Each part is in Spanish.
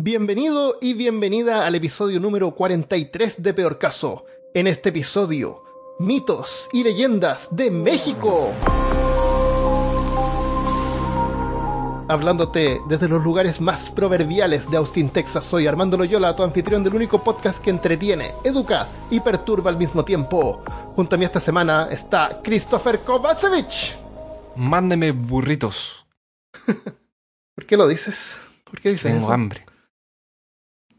Bienvenido y bienvenida al episodio número 43 de Peor Caso. En este episodio, mitos y leyendas de México. Hablándote desde los lugares más proverbiales de Austin, Texas, soy Armando Loyola, tu anfitrión del único podcast que entretiene, educa y perturba al mismo tiempo. Junto a mí esta semana está Christopher Kovacevic. Mándeme burritos. ¿Por qué lo dices? ¿Por qué dices Tengo eso? hambre.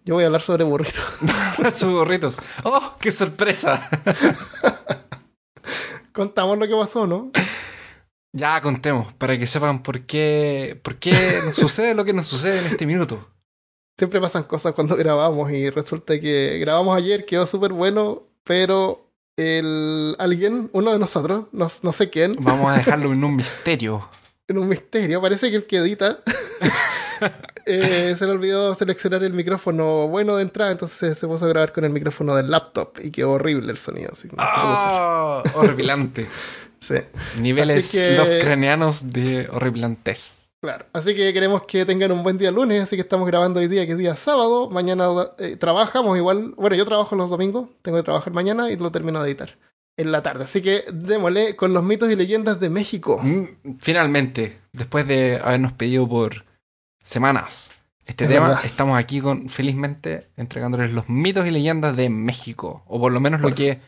Yo voy a hablar sobre burritos. Sus burritos. ¡Oh, qué sorpresa! Contamos lo que pasó, ¿no? ya contemos, para que sepan por qué, por qué nos sucede lo que nos sucede en este minuto. Siempre pasan cosas cuando grabamos y resulta que grabamos ayer, quedó súper bueno, pero el alguien, uno de nosotros, no, no sé quién, Vamos a dejarlo en un misterio. En un misterio, parece que el que edita eh, se le olvidó seleccionar el micrófono bueno de entrada, entonces se puso a grabar con el micrófono del laptop y quedó horrible el sonido. Así no. ¡Ah! horripilante. Sí, Niveles que- lovecranianos de horripilantez. claro. Así que queremos que tengan un buen día lunes, así que estamos grabando hoy día, que es día sábado. Mañana eh, trabajamos igual. Bueno, yo trabajo los domingos, tengo que trabajar mañana y lo termino de editar en la tarde. Así que démosle con los mitos y leyendas de México. Mm, Finalmente, después de habernos pedido por semanas este Es tema, verdad. estamos aquí con felizmente entregándoles los mitos y leyendas de México, o por lo menos lo que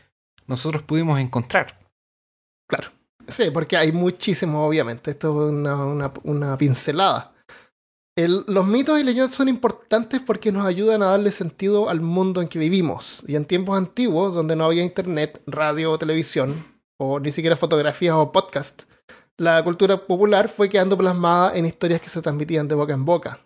nosotros pudimos encontrar. Claro. Sí, porque hay muchísimos, obviamente. Esto es una, una- una pincelada. Los mitos y leyendas son importantes porque nos ayudan a darle sentido al mundo en que vivimos. Y en tiempos antiguos, donde no había internet, radio o televisión, o ni siquiera fotografías o podcast, la cultura popular fue quedando plasmada en historias que se transmitían de boca en boca.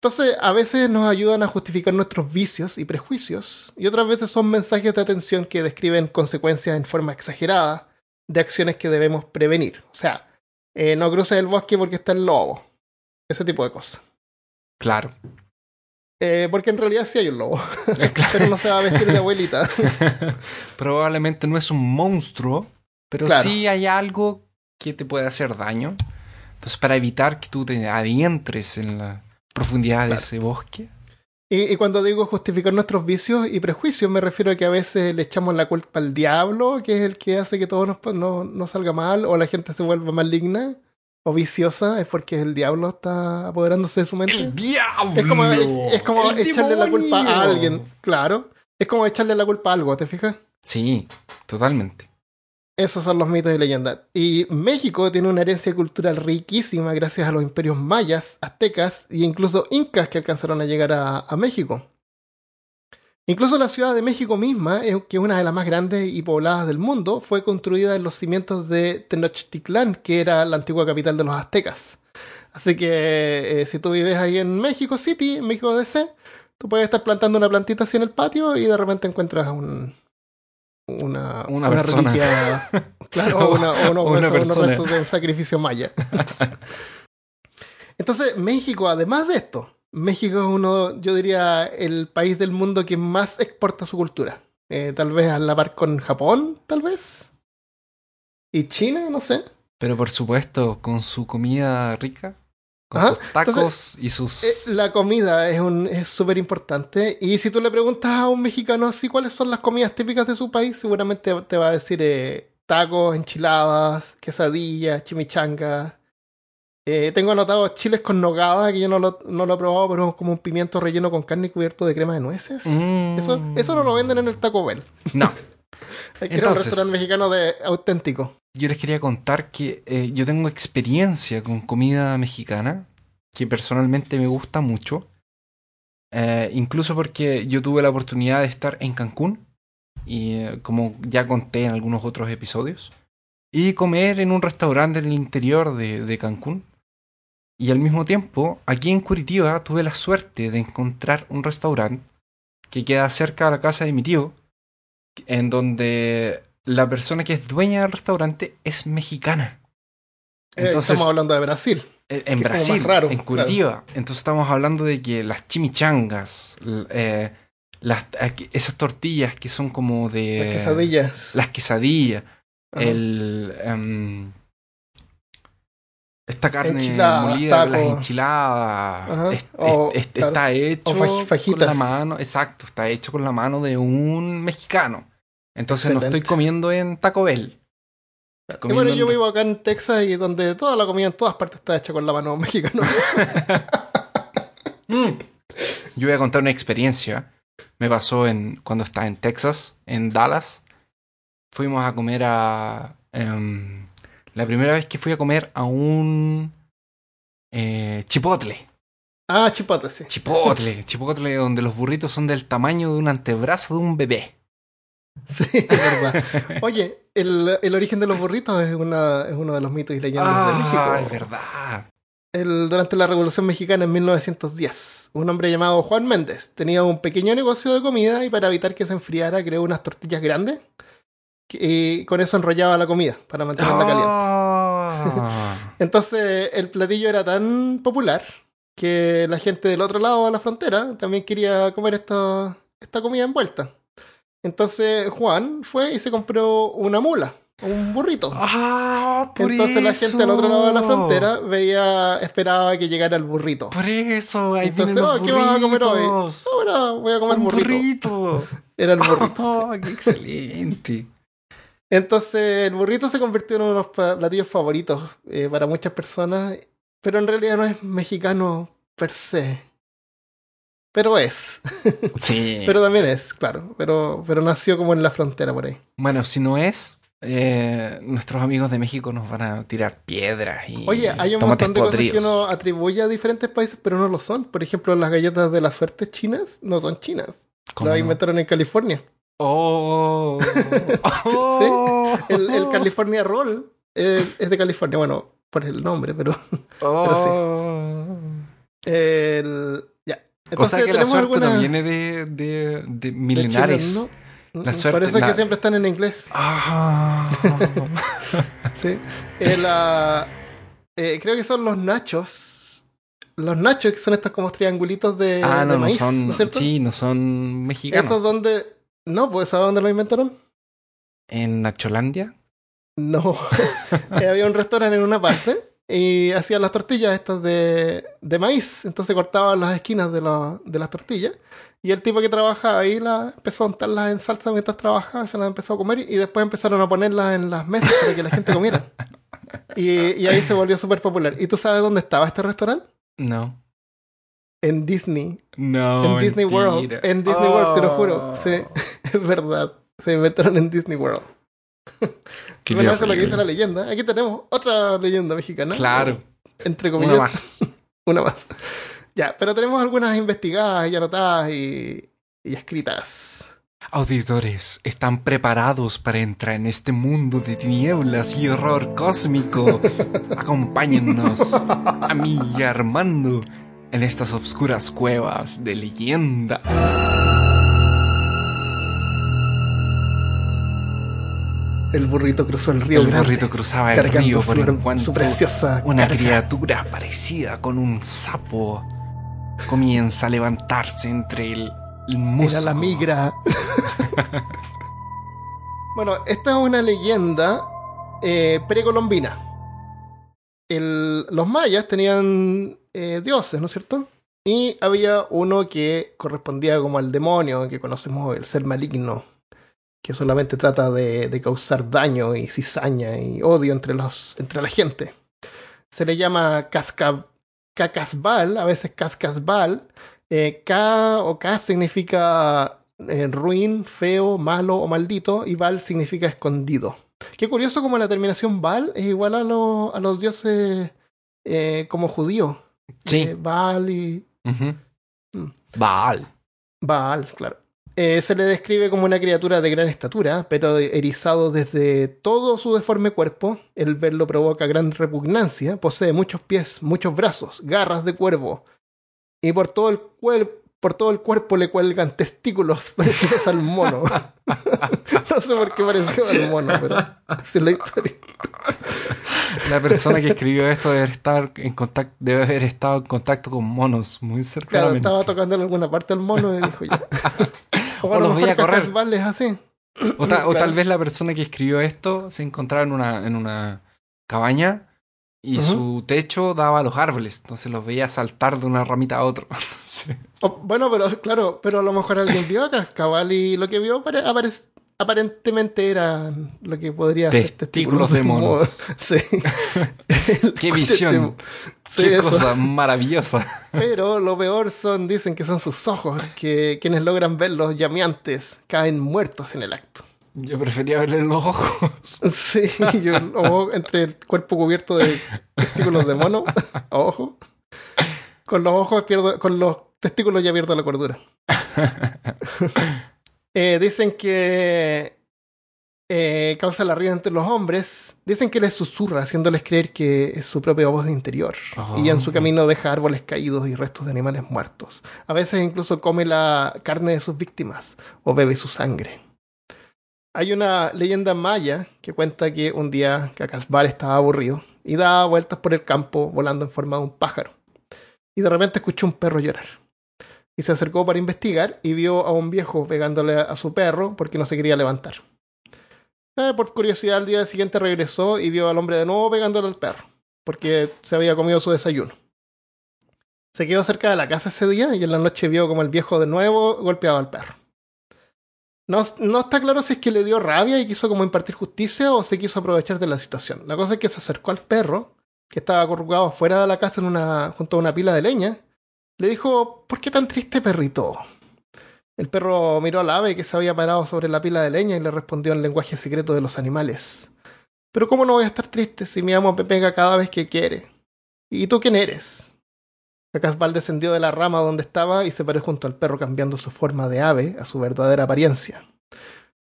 Entonces, a veces nos ayudan a justificar nuestros vicios y prejuicios, y otras veces son mensajes de atención que describen consecuencias en forma exagerada de acciones que debemos prevenir. O sea, eh, no cruces el bosque porque está el lobo. Ese tipo de cosas. Claro. Eh, porque en realidad sí hay un lobo, claro. pero no se va a vestir de abuelita. Probablemente no es un monstruo, pero Claro. sí hay algo que te puede hacer daño. Entonces, para evitar que tú te adentres en la profundidad de ese bosque, Y, y cuando digo justificar nuestros vicios y prejuicios, me refiero a que a veces le echamos la culpa al diablo, que es el que hace que todo nos, no, no salga mal, o la gente se vuelva maligna o viciosa, es porque el diablo está apoderándose de su mente. ¡El diablo! Es como, es, es como ¡El echarle la culpa a alguien, claro. Es como echarle la culpa a algo, ¿te fijas? Sí, totalmente. Esos son los mitos y leyendas. Y México tiene una herencia cultural riquísima gracias a los imperios mayas, aztecas e incluso incas que alcanzaron a llegar a, a México. Incluso la ciudad de México misma, eh, que es una de las más grandes y pobladas del mundo, fue construida en los cimientos de Tenochtitlán, que era la antigua capital de los aztecas. Así que eh, si tú vives ahí en México City, en México DC, tú puedes estar plantando una plantita así en el patio y de repente encuentras un, una, Una persona. reliquia, claro, o una, o unos, Una persona. de un sacrificio maya. Entonces, México, además de esto, México es uno, yo diría, el país del mundo que más exporta su cultura. Eh, tal vez a la par con Japón, tal vez. Y China, no sé. Pero por supuesto, con su comida rica, con Ajá, sus tacos y sus... Eh, la comida es un es súper importante. Y si tú le preguntas a un mexicano así cuáles son las comidas típicas de su país, seguramente te va a decir eh, tacos, enchiladas, quesadillas, chimichangas. Eh, tengo anotado chiles con nogada, que yo no lo, no lo he probado, pero es como un pimiento relleno con carne y cubierto de crema de nueces. Mm. Eso, eso no lo venden en el Taco Bell. No, Hay que ir a un restaurante mexicano de auténtico. yo les quería contar que eh, yo tengo experiencia con comida mexicana, que personalmente me gusta mucho. Eh, incluso porque yo tuve la oportunidad de estar en Cancún, y como ya conté en algunos otros episodios, y comer en un restaurante en el interior de, de Cancún. Y al mismo tiempo, aquí en Curitiba tuve la suerte de encontrar un restaurante que queda cerca de la casa de mi tío, en donde la persona que es dueña del restaurante es mexicana. Eh, Entonces, estamos hablando de Brasil. eh, en Brasil, raro, en Curitiba. Entonces estamos hablando de que las chimichangas, eh, las, esas tortillas que son como de... Las quesadillas. Las quesadillas, Ajá. el... em, Esta carne molida, las enchiladas, Ajá. es- O, es- es- claro, está hecho o con la mano, exacto, está hecho con la mano de un mexicano. Entonces no estoy comiendo en Taco Bell. Y bueno, yo en- vivo acá en Texas y donde toda la comida en todas partes está hecha con la mano mexicana. Mm. Yo voy a contar una experiencia. Me pasó en cuando estaba en Texas, en Dallas. Fuimos a comer a. em, la primera vez que fui a comer a un. eh, chipotle. ah, chipotle, sí. Chipotle. Chipotle donde los burritos son del tamaño de un antebrazo de un bebé. Sí, es verdad. Oye, el, el origen de los burritos es, una, es uno de los mitos y leyendas de México. Ah, es verdad. El- durante la Revolución Mexicana en 1910, un hombre llamado Juan Méndez tenía un pequeño negocio de comida y para evitar que se enfriara creó unas tortillas grandes y con eso enrollaba la comida para mantenerla caliente. Ah. Entonces el platillo era tan popular que la gente del otro lado de la frontera también quería comer esta, esta comida envuelta. Entonces Juan fue y se compró una mula, un burrito. Ah, por Entonces la eso. gente al otro lado de la frontera veía, esperaba que llegara el burrito. Por eso, ahí Entonces, vienen los oh, ¿qué vas a comer hoy? Ahora voy a comer Un burrito. burrito. Era el burrito. sí. Oh, qué excelente. Entonces el burrito se convirtió en uno de los platillos favoritos eh, para muchas personas, pero en realidad no es mexicano per se. Pero es. Sí. Pero también es, claro. Pero, pero nació como en la frontera por ahí. Bueno, si no es, eh, nuestros amigos de México nos van a tirar piedras y Oye, hay un montón de cosas que uno atribuye a diferentes países, pero no lo son. Por ejemplo, las galletas de la suerte chinas no son chinas. ¿Cómo Las no? inventaron en California. Oh. Oh. El, el California Roll es, es de California. Bueno, por el nombre, pero Oh. el, ya. O sea que la suerte algunas- no viene de, de, de de milenares. La Mm, suerte- Por eso es la- que siempre están en inglés. Ah. Sí. Eh, la- eh, creo que son los nachos. Los nachos, que son estos como triangulitos de, ah, de no, no son. ¿no es sí, no son mexicanos. Esos donde... No, pues ¿sabes dónde lo inventaron? En Nacholandia. No. Había un restaurante en una parte y hacían las tortillas estas de, de maíz. Entonces cortaban las esquinas de, la- de las tortillas. Y el tipo que trabajaba ahí la, empezó a untarlas en salsa mientras trabajaba, se las empezó a comer y después empezaron a ponerlas en las mesas para que la gente comiera. Y, y ahí se volvió súper popular. ¿Y tú sabes dónde estaba este restaurante? No. En Disney. No. en Disney mentira. World. En Disney World, te lo juro. Oh. Sí, es verdad. Se inventaron en Disney World. Qué bueno, eso es lo que dice la leyenda. Aquí tenemos otra leyenda mexicana. Claro. Entre comillas. Una más. Una más. Ya, pero tenemos algunas investigadas y anotadas y, y escritas. Auditores, ¿están preparados para entrar en este mundo de tinieblas y horror cósmico? Acompáñennos a mí y a Armando en estas oscuras cuevas de leyenda. El burrito cruzó el río El Grande, burrito cruzaba el río por su, encuentro su preciosa una carga. criatura parecida con un sapo comienza a levantarse entre el, el musgo. Era la migra. bueno, esta es una leyenda eh, precolombina. El- los mayas tenían eh, dioses, ¿no es cierto? Y había uno que correspondía como al demonio, que conocemos el ser maligno, que solamente trata de, causar daño y cizaña y odio entre, los, entre la gente. Se le llama casca, a veces Cascasbal, eh, K o K significa eh, ruin, feo, malo o maldito, y Val significa escondido. Qué curioso como la terminación Val es igual a, a los dioses eh, como judíos. Sí. Eh, Baal y. Mm. Baal. Baal, claro. Eh, se le describe como una criatura de gran estatura, pero erizado desde todo su deforme cuerpo. El verlo provoca gran repugnancia. Posee muchos pies, muchos brazos, garras de cuervo. Y por todo el, cuer- por todo el cuerpo le cuelgan testículos parecidos al mono. no sé por qué pareció al mono, pero así es la historia. La persona que escribió esto debe estar en contacto, debe haber estado en contacto con monos muy Claro, cercanamente. estaba tocando en alguna parte al mono y dijo ya. O, O lo los veía correr. Así. O, ta- o Claro. tal vez la persona que escribió esto se encontraba en una, en una cabaña y su techo daba a los árboles, entonces los veía saltar de una ramita a otra. Entonces, Oh, bueno, pero claro, pero a lo mejor alguien vio a Cascabal y lo que vio aparentemente era lo que podría ser Testículos de monos. Sí. qué visión, Sí, qué eso. cosa maravillosa. Pero lo peor son, dicen que son sus ojos, que quienes logran verlos llameantes caen muertos en el acto. Yo prefería verle los ojos. Sí, yo, ojo, entre el cuerpo cubierto de testículos de mono, ojo. Con los ojos pierdo, con los testículos ya pierdo la cordura. Eh, dicen que eh, causa la risa entre los hombres. Dicen que les susurra, haciéndoles creer que es su propia voz interior. Y en su Oh. camino deja árboles caídos y restos de animales muertos. A veces incluso come la carne de sus víctimas o bebe su sangre. Hay una leyenda maya que cuenta que un día Cacasbal estaba aburrido y daba vueltas por el campo volando en forma de un pájaro. Y de repente escuchó un perro llorar. Y se acercó para investigar y vio a un viejo pegándole a su perro porque no se quería levantar. Eh, por curiosidad, al día siguiente regresó y vio al hombre de nuevo pegándole al perro porque se había comido su desayuno. Se quedó cerca de la casa ese día y en la noche vio como el viejo de nuevo golpeaba al perro. No, no está claro si es que le dio rabia y quiso como impartir justicia o se quiso aprovechar de la situación. La cosa es que se acercó al perro, que estaba acurrucado fuera de la casa en una, junto a una pila de leña. Le dijo, ¿por qué tan triste, perrito? El perro miró al ave que se había parado sobre la pila de leña y le respondió en lenguaje secreto de los animales. Pero ¿cómo no voy a estar triste si mi amo me pega cada vez que quiere? ¿Y tú quién eres? Cacasbal descendió de la rama donde estaba y se paró junto al perro cambiando su forma de ave a su verdadera apariencia.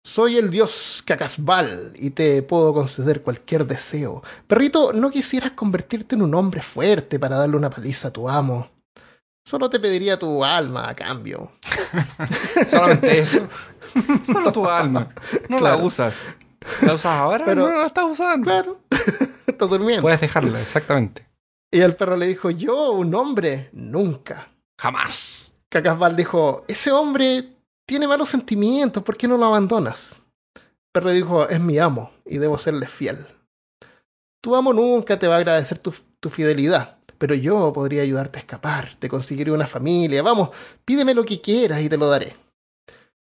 Soy el dios Cacasbal y te puedo conceder cualquier deseo. Perrito, ¿no quisieras convertirte en un hombre fuerte para darle una paliza a tu amo? Solo te pediría tu alma a cambio. Solamente eso. Solo tu alma. No Claro. la usas. ¿La usas ahora? Pero- no la estás usando. Claro, estás durmiendo. Puedes dejarla, exactamente. Y el perro le dijo, yo, un hombre, nunca. Jamás. Cacasbal dijo, ese hombre tiene malos sentimientos, ¿por qué no lo abandonas? El perro dijo, es mi amo y debo serle fiel. Tu amo nunca te va a agradecer tu, tu fidelidad, pero yo podría ayudarte a escapar, te conseguiré una familia, vamos, pídeme lo que quieras y te lo daré.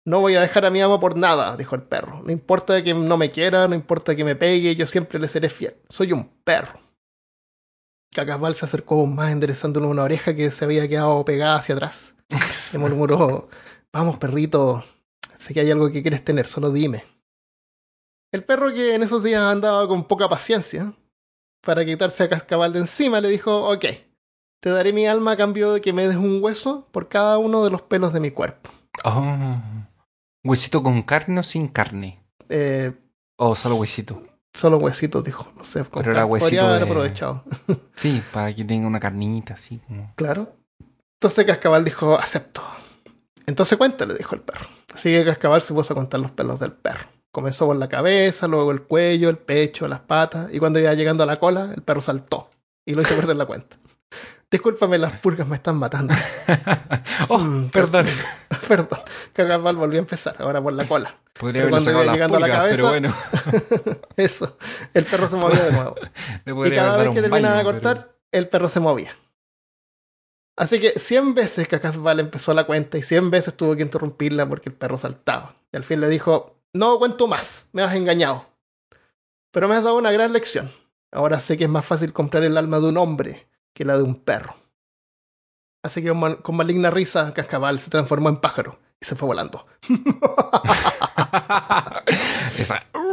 No voy a dejar a mi amo por nada, dijo el perro. No importa que no me quiera, no importa que me pegue, yo siempre le seré fiel. Soy un perro. Cacasbal se acercó aún más enderezándole una oreja que se había quedado pegada hacia atrás. Le murmuró, vamos perrito, sé que hay algo que quieres tener, solo dime. El perro que en esos días andaba con poca paciencia, para quitarse a Cascabal de encima, le dijo, ok, te daré mi alma a cambio de que me des un hueso por cada uno de los pelos de mi cuerpo. Oh. ¿Huesito con carne o sin carne? Eh, ¿O solo huesito? Solo huesitos, dijo. No sé, con Pero era huesito podría haber de- aprovechado. Sí, para que tenga una carnita así como. Claro. Entonces Cascabal dijo, acepto. Entonces cuéntale, dijo el perro. Así que Cascabal se puso a contar los pelos del perro. Comenzó por la cabeza, luego el cuello, el pecho, las patas, y cuando iba llegando a la cola, el perro saltó y lo hizo perder la cuenta. Discúlpame, las pulgas me están matando. oh, Mm, perdón. Perdón. Cascabal volvió a empezar, ahora por la cola. Podría cuando sacado iba las llegando a la pulgas, pero cabeza- bueno. Eso. El perro se movía de nuevo. Y cada haber vez que terminaba de cortar, el perro se movía. Así que 100 veces Cacasbal empezó la cuenta y 100 veces tuvo que interrumpirla porque el perro saltaba. Y al fin le dijo, no cuento más, me has engañado. Pero me has dado una gran lección. Ahora sé que es más fácil comprar el alma de un hombre que la de un perro. Así que con, mal- con maligna risa, Cascabal se transformó en pájaro y se fue volando. Esa.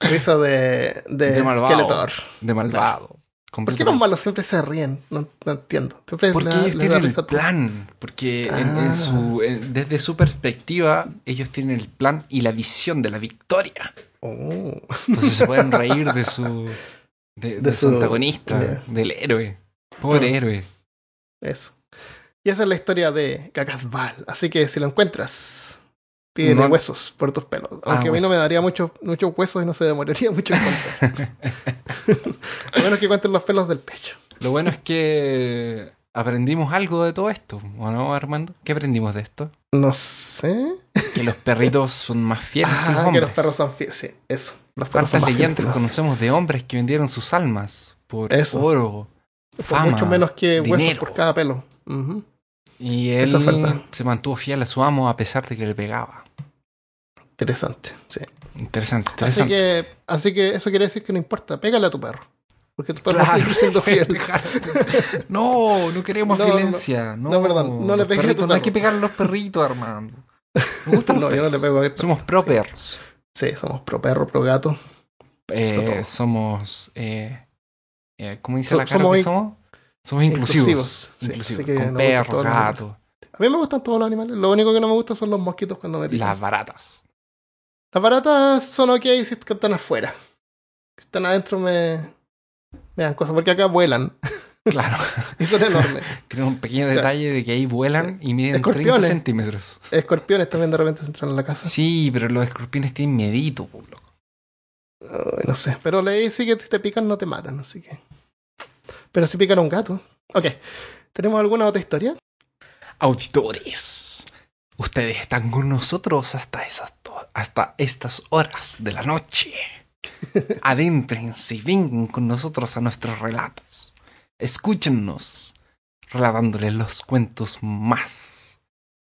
Risa de, de, De malvado. Skeletor. De malvado. ¿Por qué los malos siempre se ríen? No, no entiendo. Siempre Porque ellos tienen el plan. Porque Ah. en su, en- desde su perspectiva, ellos tienen el plan y la visión de la victoria. Oh. Entonces se pueden reír de su, de, De de su su- antagonista, del héroe. Pobre héroe. Eso. Y esa es la historia de Cacasbal. Así que si lo encuentras, pídele No- huesos por tus pelos. Aunque Ah, a mí no me daría muchos muchos huesos y no se demoraría mucho en encontrar. a menos que cuenten los pelos del pecho. Lo bueno es que aprendimos algo de todo esto, ¿o no, Armando? ¿Qué aprendimos de esto? No sé. Que los perritos son más fieles que los Ah, que hombres. los perros son fieles. Sí, eso. Los perros ¿Cuántas fieles leyendas conocemos de hombres que vendieron sus almas por Eso. oro? Por fama, mucho menos que huesos dinero. por cada pelo. Y él se mantuvo fiel a su amo a pesar de que le pegaba. Interesante, sí. Interesante, Así que, así que eso quiere decir que no importa, pégale a tu perro. Porque tu perro Claro. siendo fiel. no, no queremos No, no, violencia. No, no, perdón, no le pegues a tu perritos, No hay perro. que pegar a los perritos, Armando. Me gustan No, los yo no le pego a perro. Somos pro perros. Sí, somos pro perro, pro gato. Eh, somos. Eh, eh, ¿Cómo dice So- la cara somos que somos? Somos inclusivos. Inclusivos, sí, Inclusivos. así que Con perros, gatos, A mí me gustan todos los animales. Lo único que no me gusta son los mosquitos cuando me pican. las baratas. Las baratas son ok si están afuera. Si están adentro me, me dan cosas. Porque acá vuelan. Claro. y son enormes. Tiene un pequeño detalle de que ahí vuelan y miden 30 Escorpiones. centímetros. Escorpiones también de repente se entran en la casa. Sí, pero los escorpiones tienen miedito, po, loco. Ay, no sé. Pero leí sí que si te pican no te matan, así que. Pero si pican a un gato. Ok. ¿Tenemos alguna otra historia? Auditores, ustedes están con nosotros hasta, esas to- hasta estas horas de la noche. Adéntrense y vengan con nosotros a nuestros relatos. Escúchennos relatándoles los cuentos más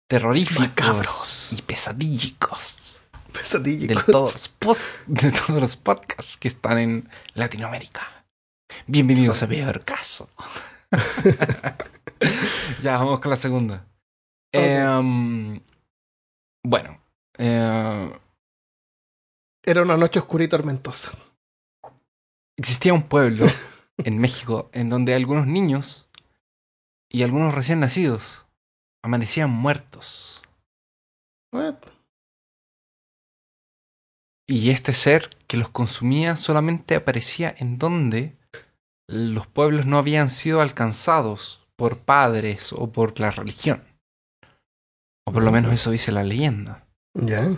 terroríficos Macabros. y pesadílicos de todos, los de todos los podcasts que están en Latinoamérica. Bienvenidos a Peor Caso. ya, vamos con la segunda. Em, bueno, eh, Era una noche oscura y tormentosa. existía un pueblo en México en donde algunos niños y algunos recién nacidos amanecían muertos. What? Y este ser que los consumía solamente aparecía en donde los pueblos no habían sido alcanzados por padres o por la religión. O por lo menos eso dice la leyenda. Ya.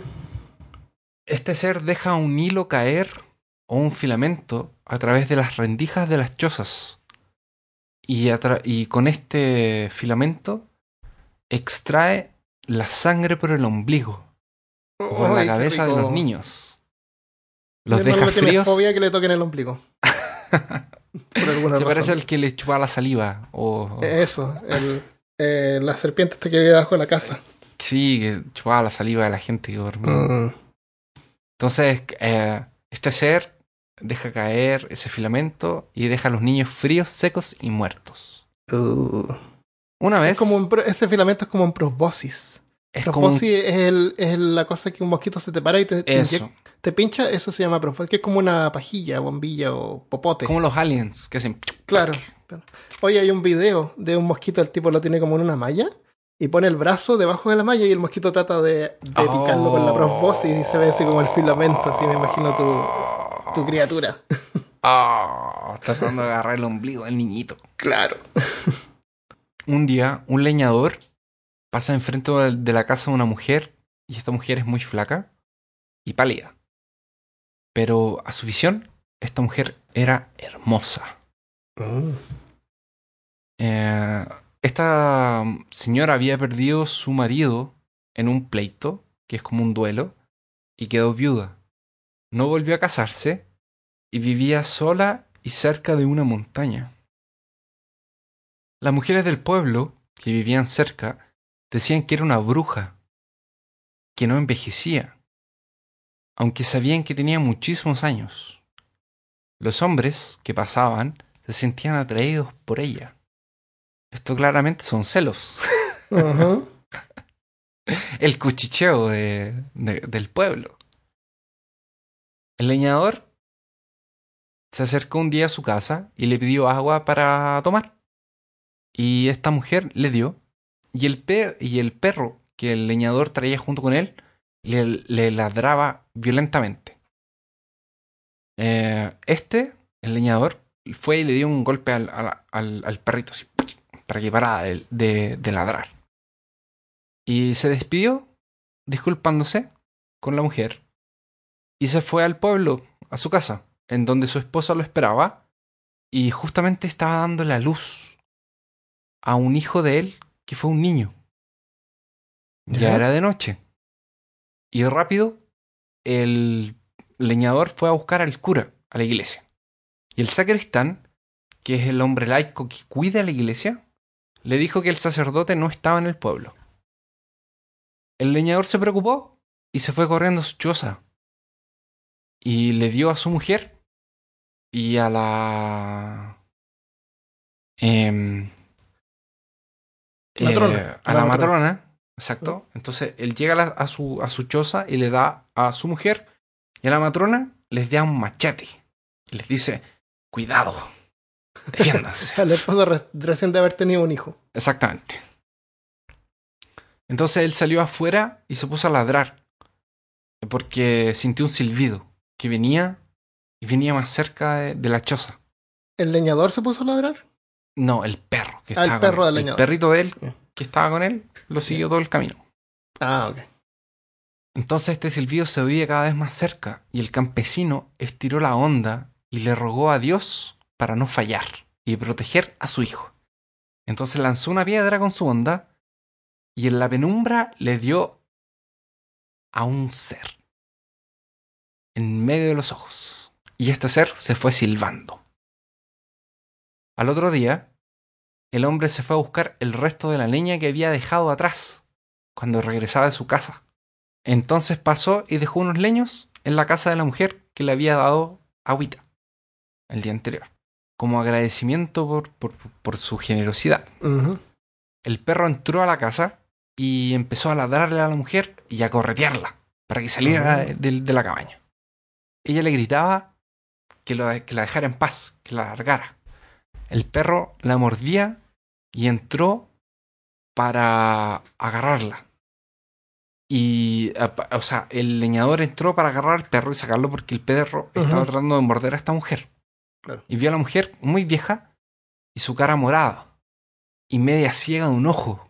Este ser deja un hilo caer o un filamento a través de las rendijas de las chozas. Y, con este filamento extrae la sangre por el ombligo o por la cabeza de los niños. Los deja fríos. fobia que le toquen el ombligo. Se parece al que le chupa la saliva. O, Eso, el, eh, la serpiente esta que vive debajo de la casa. Sí, que chupaba la saliva de la gente que dormía. Mm. Entonces, eh, este ser deja caer ese filamento y deja a los niños fríos, secos y muertos. Uh. Una vez Es como un pro- ese filamento es como un proboscis. es como un- Proboscis es, el, es la cosa que un mosquito se te para y te, te inyecta- te pincha, eso se llama proboscis, que es como una pajilla, bombilla o popote. como los aliens que hacen Claro. Oye, hay un video de un mosquito, el tipo lo tiene como en una malla y pone el brazo debajo de la malla y el mosquito trata de, de picarlo con la proboscis y se ve así como el filamento, así me imagino tu, tu criatura. Ah, tratando de agarrar el ombligo del niñito. Claro. Un día, un leñador pasa enfrente de la casa de una mujer y esta mujer es muy flaca y pálida. Pero a su visión, esta mujer era hermosa. Mm. Eh, esta señora había perdido su marido en un pleito, que es como un duelo, y quedó viuda. No volvió a casarse y vivía sola y cerca de una montaña. Las mujeres del pueblo, que vivían cerca, decían que era una bruja, que no envejecía, aunque sabían que tenía muchísimos años. Los hombres que pasaban se sentían atraídos por ella. Esto claramente son celos. El cuchicheo de- de- del pueblo. El leñador se acercó un día a su casa y le pidió agua para tomar. Y esta mujer le dio. Y el, pe- y el perro que el leñador traía junto con él le, le ladraba violentamente. Eh, este, el leñador, fue y le dio un golpe al, al- al- perrito así, para que parara de, de- de ladrar. Y se despidió, disculpándose con la mujer. Y se fue al pueblo, a su casa, en donde su esposa lo esperaba. Y justamente estaba dando la luz. a un hijo de él que fue un niño. Ya, Ya. era de noche. Y rápido, el leñador fue a buscar al cura a la iglesia. Y el sacristán, que es el hombre laico que cuida la iglesia, le dijo que el sacerdote no estaba en el pueblo. El leñador se preocupó y se fue corriendo a su choza. Y le dio a su mujer y a la... em, eh, a la matrona, exacto. Entonces él llega a, la- a su, a su choza y le da a su mujer y a la matrona les da un machete. Y les dice, cuidado, defiéndanse. Al esposo re- recién de haber tenido un hijo. Exactamente. Entonces él salió afuera y se puso a ladrar. Porque sintió un silbido que venía y venía más cerca de, de la choza. ¿El leñador se puso a ladrar? No, el perro que Ah, el perro del él. El leñador. perrito de él. Que estaba con él lo siguió todo el camino. Ah, ok. Entonces este silbido se oía cada vez más cerca y el campesino estiró la onda y le rogó a Dios para no fallar y proteger a su hijo. Entonces lanzó una piedra con su onda y en la penumbra le dio a un ser en medio de los ojos. Y este ser se fue silbando. Al otro día, el hombre se fue a buscar el resto de la leña que había dejado atrás cuando regresaba de su casa. Entonces pasó y dejó unos leños en la casa de la mujer que le había dado agüita el día anterior, como agradecimiento por, por, por su generosidad. El perro entró a la casa y empezó a ladrarle a la mujer y a corretearla para que saliera de, de- de la cabaña. Ella le gritaba que, lo- que la dejara en paz, que la largara. El perro la mordía y entró para agarrarla. Y, o sea, el leñador entró para agarrar al perro y sacarlo porque el perro estaba tratando de morder a esta mujer. Claro. Y vio a la mujer muy vieja y su cara morada y media ciega de un ojo,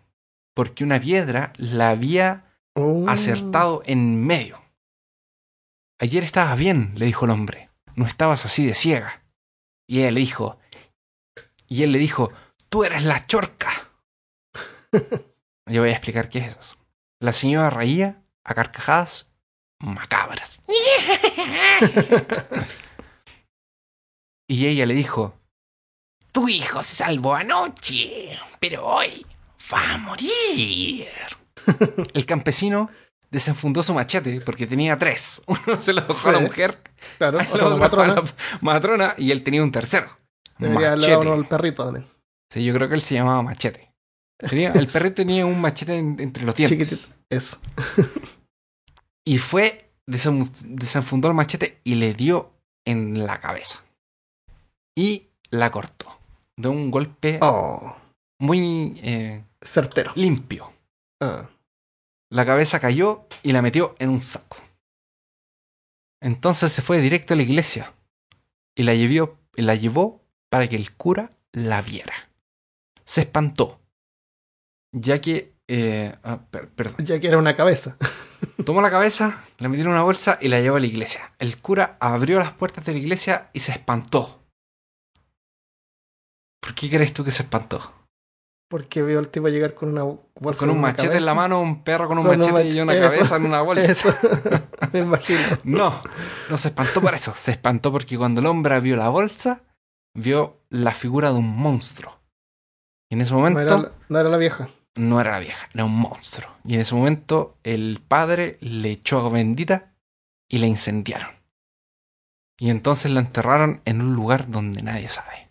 porque una piedra la había Oh. acertado en medio. Ayer estabas bien, le dijo el hombre, no estabas así de ciega. Y ella le dijo, y él le dijo, tú eres la chorca. Yo voy a explicar qué es eso. La señora reía a carcajadas macabras. y ella le dijo, tu hijo se salvó anoche, pero hoy va a morir. El campesino desenfundó su machete porque tenía tres. Uno se lo dejó a la mujer, Claro, la otro matrona. a la matrona y él tenía un tercero. Debería haberle dado uno Machete. al perrito también. Sí, yo creo que él se llamaba machete. Tenía- el perrito tenía un machete en- entre los dientes. Chiquitito. Eso. Y fue, desen- desenfundó el machete y le dio en la cabeza. Y la cortó. De un golpe Oh. muy eh, Certero. limpio. Ah. La cabeza cayó y la metió en un saco. Entonces se fue directo a la iglesia y la llevó, y la llevó para que el cura la viera. Se espantó, ya que... eh, ah, per- perdón. Ya que era una cabeza. Tomó la cabeza, la metió en una bolsa y la llevó a la iglesia. El cura abrió las puertas de la iglesia y se espantó. ¿Por qué crees tú que se espantó? Porque vio al tipo llegar con una bolsa. Con un machete en la mano, un perro con un Con un machete y una eso. cabeza en una bolsa. Eso. Me imagino. No, no se espantó por eso. Se espantó porque cuando el hombre vio la bolsa, vio la figura de un monstruo. Y en ese No momento era, la- no era la vieja. no era la vieja, era un monstruo. Y en ese momento el padre le echó agua bendita y la incendiaron. Y entonces la enterraron en un lugar donde nadie sabe.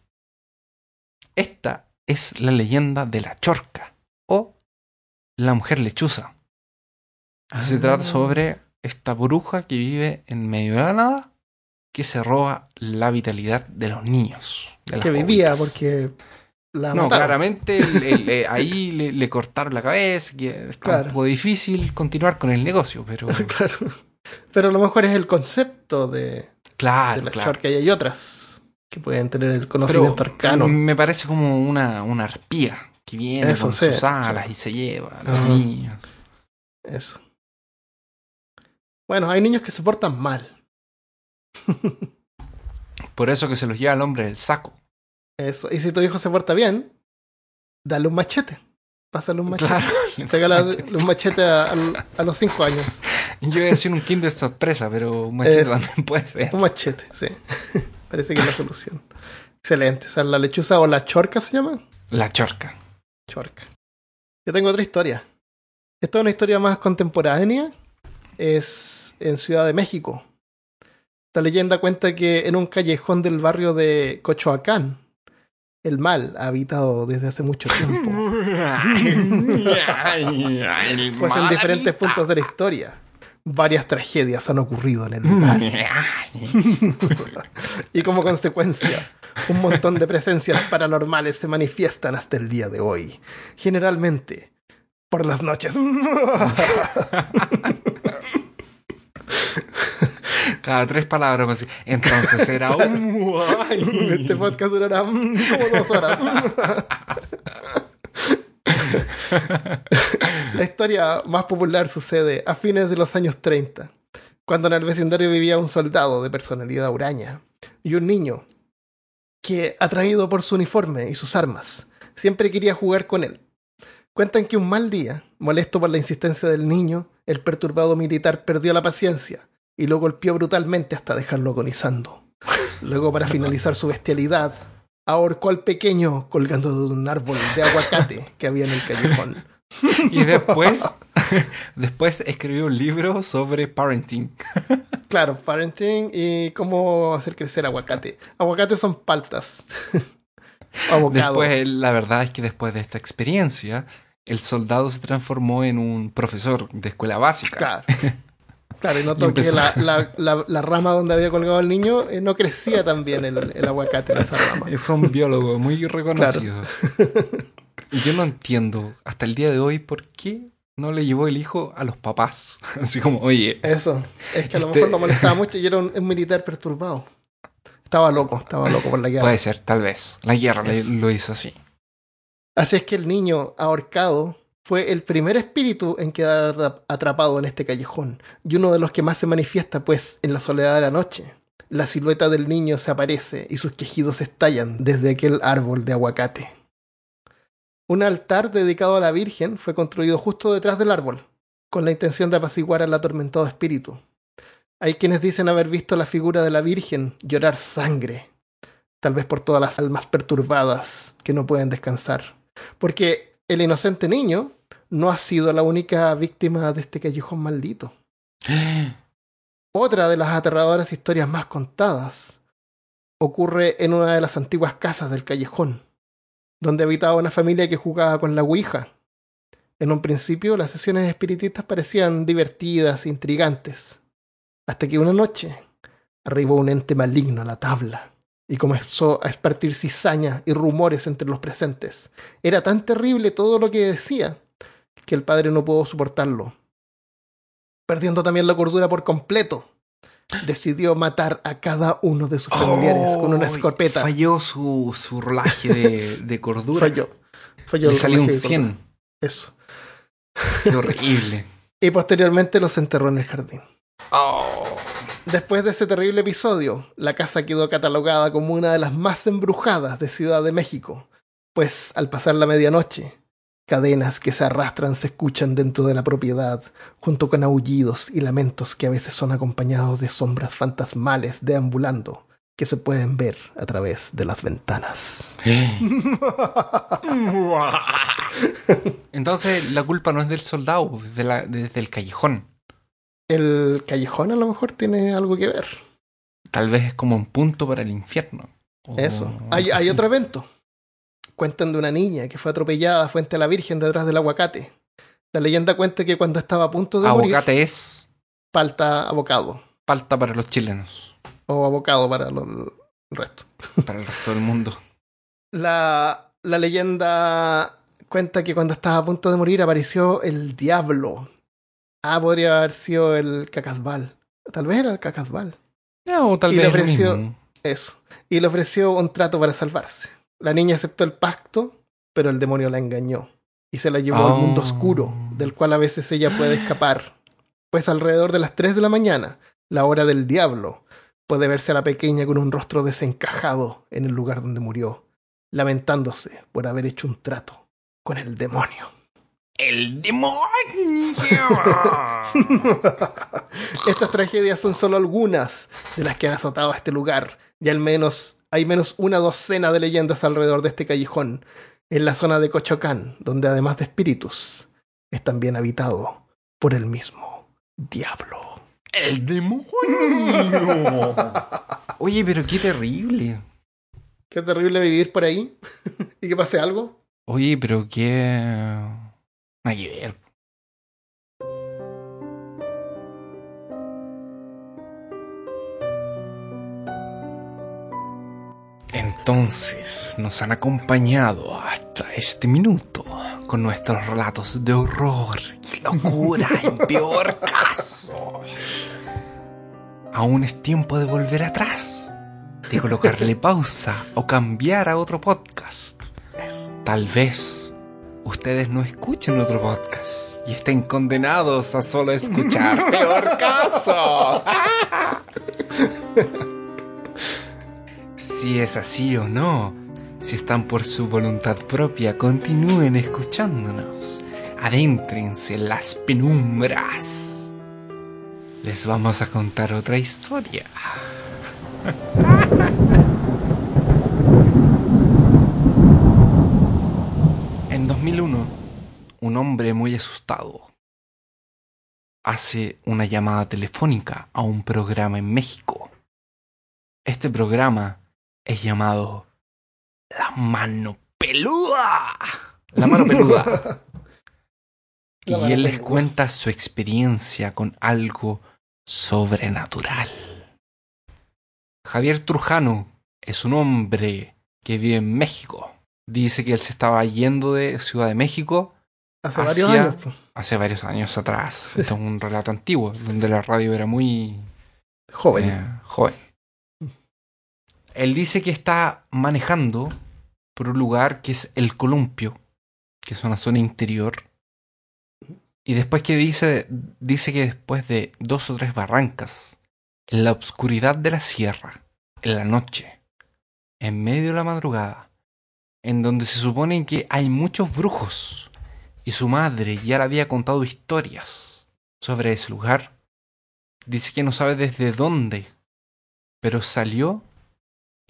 Esta es la leyenda de la chorca o la mujer lechuza. Se trata Ah. sobre esta bruja que vive en medio de la nada que se roba la vitalidad de los niños. de Que vivía porque la No, mataron. claramente el- el- eh, ahí le, le cortaron la cabeza, que está Claro. un poco difícil continuar con el negocio, pero claro. Pero a lo mejor es el concepto de, de claro, la claro. Y hay otras que pueden tener el conocimiento Pero arcano. me parece como una, una arpía que viene Eso, con sus alas y se lleva a los niños. Eso. Bueno, hay niños que se portan mal. Por eso que se los lleva el hombre del saco. Eso. Y si tu hijo se porta bien, dale un machete. Pásale un machete. Claro. Regala un machete a, a- a los 5 años. Yo iba a decir un Kinder sorpresa, pero un machete Es- también puede ser. Un machete, sí. Parece que es la solución. Excelente. Esa es la lechuza o la chorca se llama. La chorca. Chorca. Yo tengo otra historia. Esta es una historia más contemporánea. Es en Ciudad de México. La leyenda cuenta que en un callejón del barrio de Cochoacán, el mal ha habitado desde hace mucho tiempo. Pues en diferentes puntos de la historia. Varias tragedias han ocurrido en el lugar. Y como consecuencia, un montón de presencias paranormales se manifiestan hasta el día de hoy. Generalmente, por las noches. Cada tres palabras, pues, entonces era un... Este podcast durará como dos horas. La historia más popular sucede a fines de los años 30, cuando en el vecindario vivía un soldado de personalidad huraña y un niño que, atraído por su uniforme y sus armas, siempre quería jugar con él. Cuentan que un mal día, molesto por la insistencia del niño, el perturbado militar perdió la paciencia y lo golpeó brutalmente hasta dejarlo agonizando. Luego, para finalizar su bestialidad, ahorcó al pequeño colgando de un árbol de aguacate que había en el callejón. Y después, después escribió un libro sobre parenting. Claro, parenting y cómo hacer crecer aguacate. Aguacate son paltas. Abocado. Después, la verdad es que después de esta experiencia, el soldado se transformó en un profesor de escuela básica. Claro. Claro, y notó Y que la, la- la- la rama donde había colgado el niño eh, no crecía tan bien el, el aguacate en esa rama. Eh, Fue un biólogo muy reconocido. Y yo no entiendo hasta el día de hoy por qué no le llevó el hijo a los papás. Así como, oye, Eso. Es que a lo Este- mejor lo molestaba mucho y era un, un militar perturbado. Estaba loco, estaba loco por la guerra. puede ser, tal vez. La guerra le- lo hizo así. Así es que el niño ahorcado fue el primer espíritu en quedar atra- atrapado en este callejón y uno de los que más se manifiesta pues en la soledad de la noche. La silueta del niño se aparece y sus quejidos estallan desde aquel árbol de aguacate. Un altar dedicado a la Virgen fue construido justo detrás del árbol, con la intención de apaciguar al atormentado espíritu. Hay quienes dicen haber visto la figura de la Virgen llorar sangre, tal vez por todas las almas perturbadas que no pueden descansar. Porque el inocente niño no ha sido la única víctima de este callejón maldito. Otra de las aterradoras historias más contadas ocurre en una de las antiguas casas del callejón, donde habitaba una familia que jugaba con la Ouija. En un principio las sesiones espiritistas parecían divertidas e intrigantes, hasta que una noche arribó un ente maligno a la tabla y comenzó a espartir cizaña y rumores entre los presentes. Era tan terrible todo lo que decía que el padre no pudo soportarlo. Perdiendo también la cordura por completo, decidió matar a cada uno de sus familiares con una escopeta. Falló su, su rolaje de, de cordura. Falló. Falló Le salió un rodaje de 100. cordura. Eso. Qué horrible. Y posteriormente los enterró en el jardín. Oh. Después de ese terrible episodio, la casa quedó catalogada como una de las más embrujadas de Ciudad de México, pues al pasar la medianoche, cadenas que se arrastran se escuchan dentro de la propiedad, junto con aullidos y lamentos que a veces son acompañados de sombras fantasmales deambulando que se pueden ver a través de las ventanas. Entonces la culpa no es del soldado, es de la, desde el callejón. El callejón a lo mejor tiene algo que ver. Tal vez es como un punto para el infierno. Eso. Hay, hay otro evento. Cuentan de una niña que fue atropellada frente a la Virgen detrás del aguacate. La leyenda cuenta que cuando estaba a punto de morir, Aguacate es falta abocado. palta para los chilenos, O abocado para el resto. para el resto del mundo. La, la leyenda cuenta que cuando estaba a punto de morir apareció el diablo. Ah, podría haber sido el cacasbal. Tal vez era el cacasbal. o tal Y vez le ofreció- mismo. Eso. Y le ofreció un trato para salvarse. La niña aceptó el pacto, pero el demonio la engañó. Y se la llevó al mundo Oh. oscuro, del cual a veces ella puede escapar. Pues alrededor de las 3 de la mañana, la hora del diablo, puede verse a la pequeña con un rostro desencajado en el lugar donde murió, lamentándose por haber hecho un trato con el demonio. ¡El demonio! Estas tragedias son solo algunas de las que han azotado a este lugar, y al menos hay menos una docena de leyendas alrededor de este callejón, en la zona de Cochocán, donde además de espíritus, es también habitado por el mismo diablo. ¡El demonio! Oye, pero qué terrible. Qué terrible vivir por ahí y que pase algo. Oye, pero qué... Que ver. Entonces nos han acompañado hasta este minuto con nuestros relatos de horror y locura en peor caso. Aún es tiempo de volver atrás, de colocarle pausa o cambiar a otro podcast. Tal vez ustedes no escuchen otro podcast y estén condenados a solo escuchar peor caso. Si es así o no, si están por su voluntad propia, continúen escuchándonos. Adéntrense en las penumbras. Les vamos a contar otra historia. En 2001, un hombre muy asustado hace una llamada telefónica a un programa en México. Este programa es llamado La Mano Peluda. La Mano Peluda. Y Mano él les cuenta su experiencia con algo sobrenatural. Javier Trujano es un hombre que vive en México. Dice que él se estaba yendo de Ciudad de México Hace varios años. hace varios años atrás. Esto es un relato antiguo, donde la radio era muy Joven. eh, joven. Él dice que está manejando por un lugar que es el Columpio, que es una zona interior. Y después que dice, dice que después de dos o tres barrancas, en la oscuridad de la sierra, en la noche, en medio de la madrugada, en donde se supone que hay muchos brujos, y su madre ya le había contado historias sobre ese lugar, dice que no sabe desde dónde, pero salió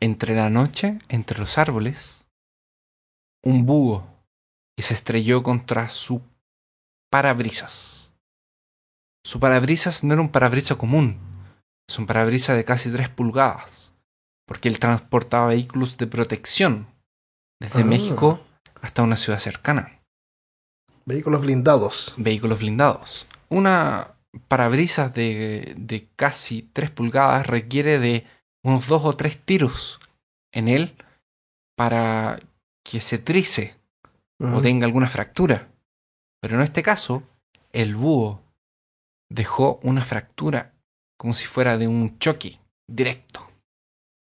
entre la noche, entre los árboles, un búho y se estrelló contra su parabrisas. Su parabrisas no era un parabrisas común, es un parabrisas de casi 3 pulgadas, porque él transportaba vehículos de protección desde Ah. México hasta una ciudad cercana Vehículos blindados. vehículos blindados. Una parabrisas de, de casi 3 pulgadas requiere de unos 2 o 3 tiros en él para que se trice o tenga alguna fractura. Pero en este caso, el búho dejó una fractura como si fuera de un choque directo.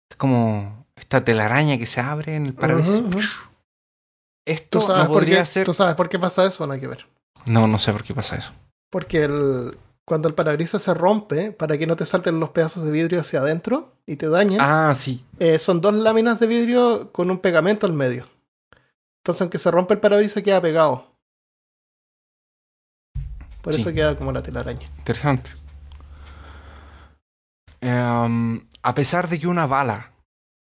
Es como esta telaraña que se abre en el ujú. Esto ¿Tú sabes, no por qué, podría ser. ¿Tú sabes por qué pasa eso? No hay que ver. No, no sé por qué pasa eso. Porque el, cuando el parabrisas se rompe, para que no te salten los pedazos de vidrio hacia adentro y te dañen, Ah, sí. eh, son dos láminas de vidrio con un pegamento al medio. Entonces, aunque se rompe el parabrisas, queda pegado. Por Sí. eso queda como la telaraña. Interesante. Em, a pesar de que una bala,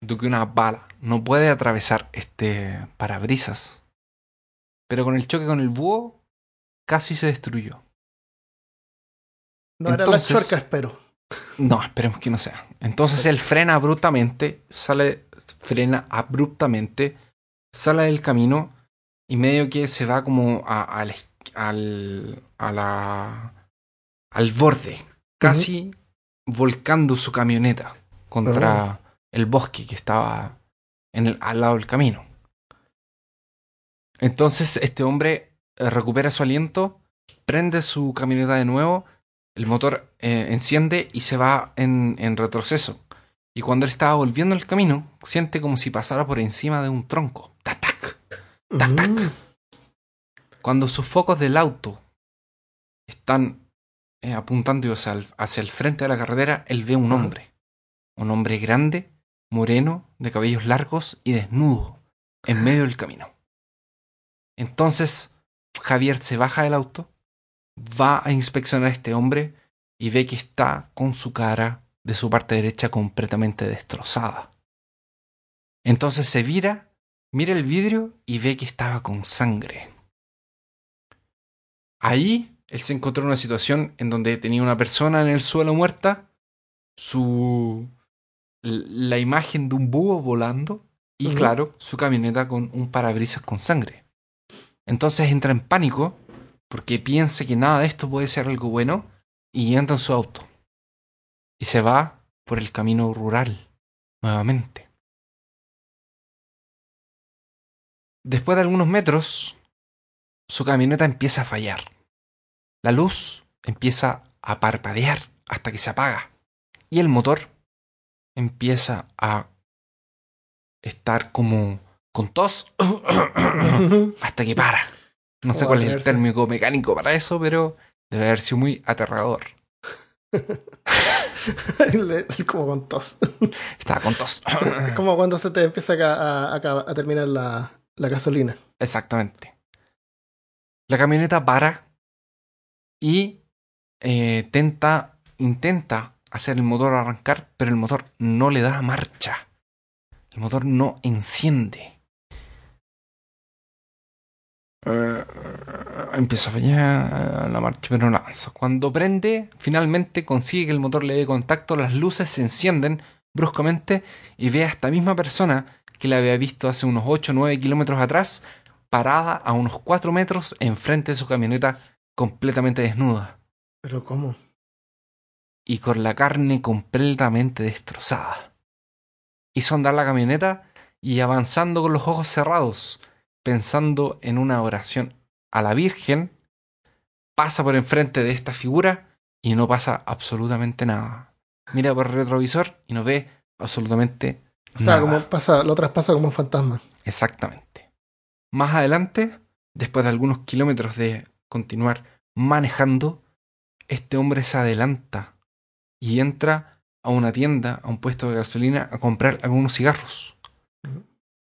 de que una bala no puede atravesar este parabrisas, pero con el choque con el búho casi se destruyó. No era la Entonces- espero. No, esperemos que no sea. Entonces él frena abruptamente, sale, frena abruptamente, sale del camino y medio que se va como a- al, al, a la, al borde, casi volcando su camioneta contra el bosque que estaba en el, al lado del camino. Entonces este hombre eh, recupera su aliento, prende su camioneta de nuevo el motor eh, enciende y se va en, en retroceso. Y cuando él estaba volviendo el camino, siente como si pasara por encima de un tronco. ¡Tac! tac, tac. Mm. Cuando sus focos del auto están eh, apuntando hacia el, hacia el frente de la carretera, él ve un Ajá. hombre. Un hombre grande, moreno, de cabellos largos y desnudo, en medio del camino. Entonces Javier se baja del auto, va a inspeccionar a este hombre y ve que está con su cara de su parte derecha completamente destrozada. Entonces se vira, mira el vidrio y ve que estaba con sangre. Ahí él se encontró en una situación en donde tenía una persona en el suelo muerta, su la imagen de un búho volando y claro, su camioneta con un parabrisas con sangre. Entonces entra en pánico porque piensa que nada de esto puede ser algo bueno y entra en su auto. Y se va por el camino rural nuevamente. Después de algunos metros, su camioneta empieza a fallar. La luz empieza a parpadear hasta que se apaga. Y el motor empieza a estar como con tos hasta que para. No sé cuál es el térmico mecánico para eso, pero debe haber sido muy aterrador. como con tos. Estaba con tos. Es como cuando se te empieza a, a- a- a terminar la, la gasolina. Exactamente. La camioneta para y eh, tenta, intenta hacer el motor arrancar, pero el motor no le da marcha. El motor no enciende. Eh, empieza a fallar la marcha, pero no avanza. Cuando prende, finalmente consigue que el motor le dé contacto, las luces se encienden bruscamente y ve a esta misma persona que la había visto hace unos 8 o 9 kilómetros atrás, parada a unos 4 metros enfrente de su camioneta completamente desnuda Pero ¿cómo? y con la carne completamente destrozada. Hizo andar la camioneta y avanzando con los ojos cerrados, pensando en una oración a la Virgen, pasa por enfrente de esta figura y no pasa absolutamente nada. Mira por el retrovisor y no ve absolutamente O sea, nada. como pasa, lo traspasa como un fantasma. Exactamente. Más adelante, después de algunos kilómetros de continuar manejando, este hombre se adelanta y entra a una tienda, a un puesto de gasolina, a comprar algunos cigarros.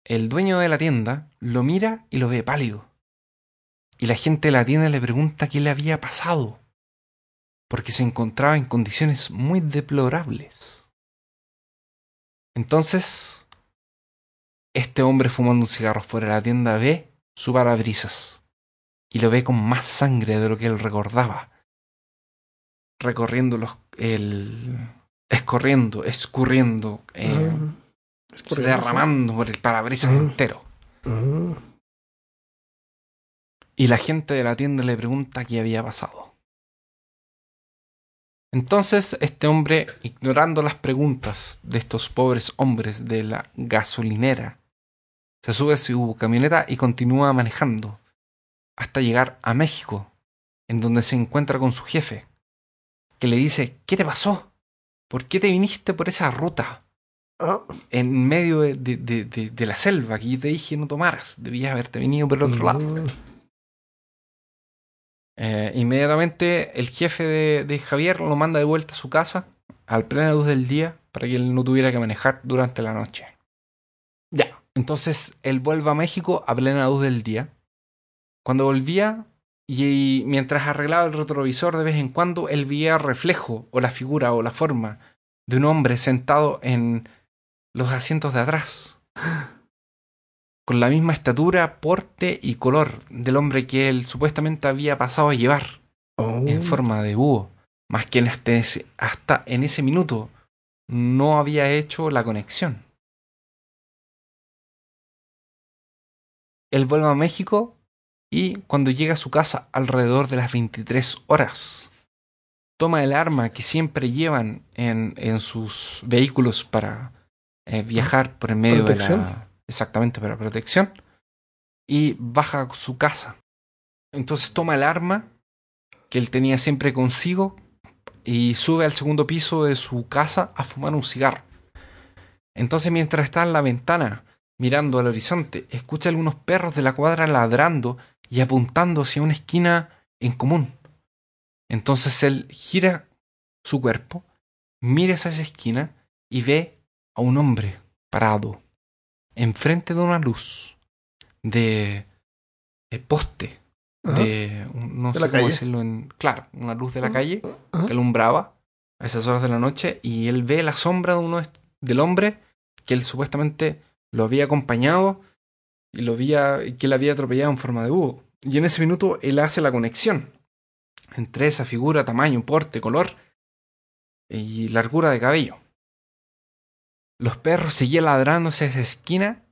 El dueño de la tienda lo mira y lo ve pálido. Y la gente de la tienda le pregunta qué le había pasado, porque se encontraba en condiciones muy deplorables. Entonces, este hombre fumando un cigarro fuera de la tienda ve su parabrisas y lo ve con más sangre de lo que él recordaba, recorriendo los, el, escorriendo, escurriendo, eh, por derramando por el parabrisas Mm. entero. Mm. Y la gente de la tienda le pregunta qué había pasado. Entonces este hombre, ignorando las preguntas de estos pobres hombres de la gasolinera, se sube a su camioneta y continúa manejando hasta llegar a México, en donde se encuentra con su jefe, que le dice, ¿qué te pasó? ¿Por qué te viniste por esa ruta? En medio de, de- de- la selva que yo te dije no tomaras, debías haberte venido por el otro lado. mm. Eh, inmediatamente el jefe de, Javier lo manda de vuelta a su casa al plena luz del día para que él no tuviera que manejar durante la noche. Ya, entonces él vuelve a México a plena luz del día. Cuando volvía y, y mientras arreglaba el retrovisor de vez en cuando, él veía reflejo o la figura o la forma de un hombre sentado en los asientos de atrás con la misma estatura, porte y color del hombre que él supuestamente había pasado a llevar Oh. en forma de búho, más que hasta ese, hasta en ese minuto no había hecho la conexión. Él vuelve a México y cuando llega a su casa alrededor de las 23 horas, toma el arma que siempre llevan en, en sus vehículos para eh, viajar por en medio de la... Exactamente, para protección. Y baja a su casa. Entonces toma el arma que él tenía siempre consigo y sube al segundo piso de su casa a fumar un cigarro. Entonces mientras está en la ventana mirando al horizonte, escucha algunos perros de la cuadra ladrando y apuntando hacia una esquina en común. Entonces él gira su cuerpo, mira hacia esa esquina y ve a un hombre parado enfrente de una luz de poste Ajá. de, no De sé cómo decirlo en, claro, una luz de la calle Ajá. que alumbraba a esas horas de la noche y él ve la sombra de uno del hombre que él supuestamente lo había acompañado y lo había y que él había atropellado en forma de búho. Y en ese minuto él hace la conexión entre esa figura, tamaño, porte, color y largura de cabello. Los perros seguían ladrando hacia esa esquina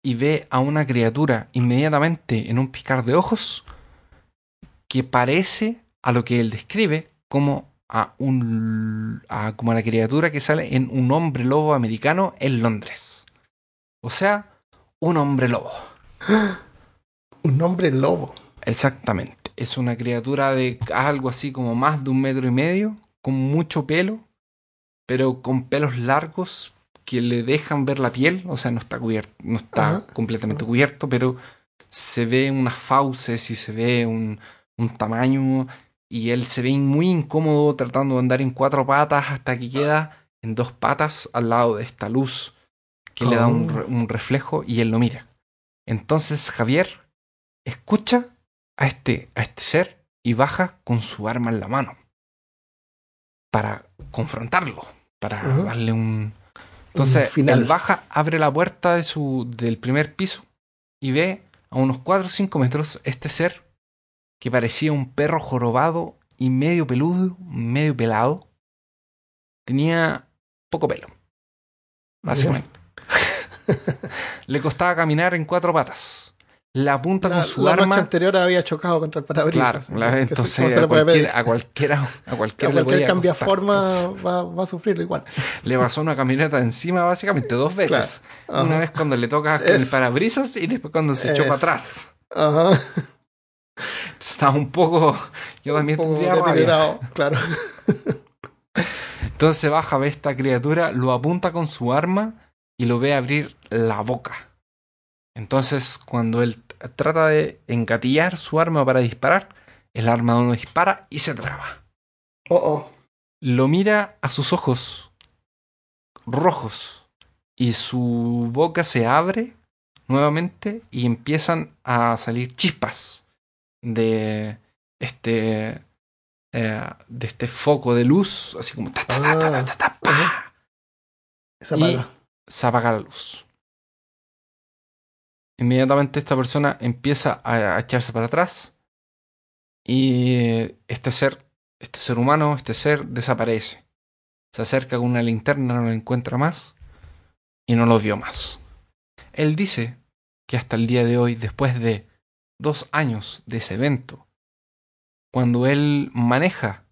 y ve a una criatura inmediatamente en un piscar de ojos que parece a lo que él describe como a un a, como a la criatura que sale en un hombre lobo americano en Londres. O sea, un hombre lobo. Un hombre lobo. Exactamente. Es una criatura de algo así como más de un metro y medio, con mucho pelo, pero con pelos largos que le dejan ver la piel. O sea, no está cubierto, no está Ajá. completamente cubierto, pero se ve unas fauces y se ve un, un tamaño. Y él se ve muy incómodo tratando de andar en cuatro patas hasta que queda en dos patas al lado de esta luz que le da un, Oh. un reflejo y él lo mira. Entonces Javier escucha a este, a este ser y baja con su arma en la mano para confrontarlo, para darle un... Entonces final. él baja, abre la puerta de su, del primer piso y ve a unos 4 o 5 metros este ser que parecía un perro jorobado y medio peludo, medio pelado. Tenía poco pelo, básicamente. Le costaba caminar en cuatro patas. La apunta La, con su la arma. noche anterior había chocado contra el parabrisas. Claro, la- entonces ¿cómo se le a cualquiera, a cualquiera, a cualquiera le cualquier cambia costar. forma va, va a sufrirlo igual. Le pasó una camioneta encima básicamente dos veces. Una vez cuando le toca con el parabrisas y después cuando se echó para atrás. Ajá. Estaba un poco... Yo también Un poco tendría claro. Entonces baja, ve esta criatura, lo apunta con su arma y lo ve abrir la boca. Entonces, cuando él trata de engatillar su arma para disparar, el arma no dispara y se traba. Oh, oh. Lo mira a sus ojos rojos y su boca se abre nuevamente y empiezan a salir chispas de este eh, de este foco de luz, así como ta, ta, ta, ta, ta, ta, ta, pa. Esa Y- se apaga la luz. Inmediatamente esta persona empieza a echarse para atrás y este ser, este ser humano, este ser desaparece. Se acerca con una linterna, no lo encuentra más y no lo vio más. Él dice que hasta el día de hoy, después de dos años de ese evento, cuando él maneja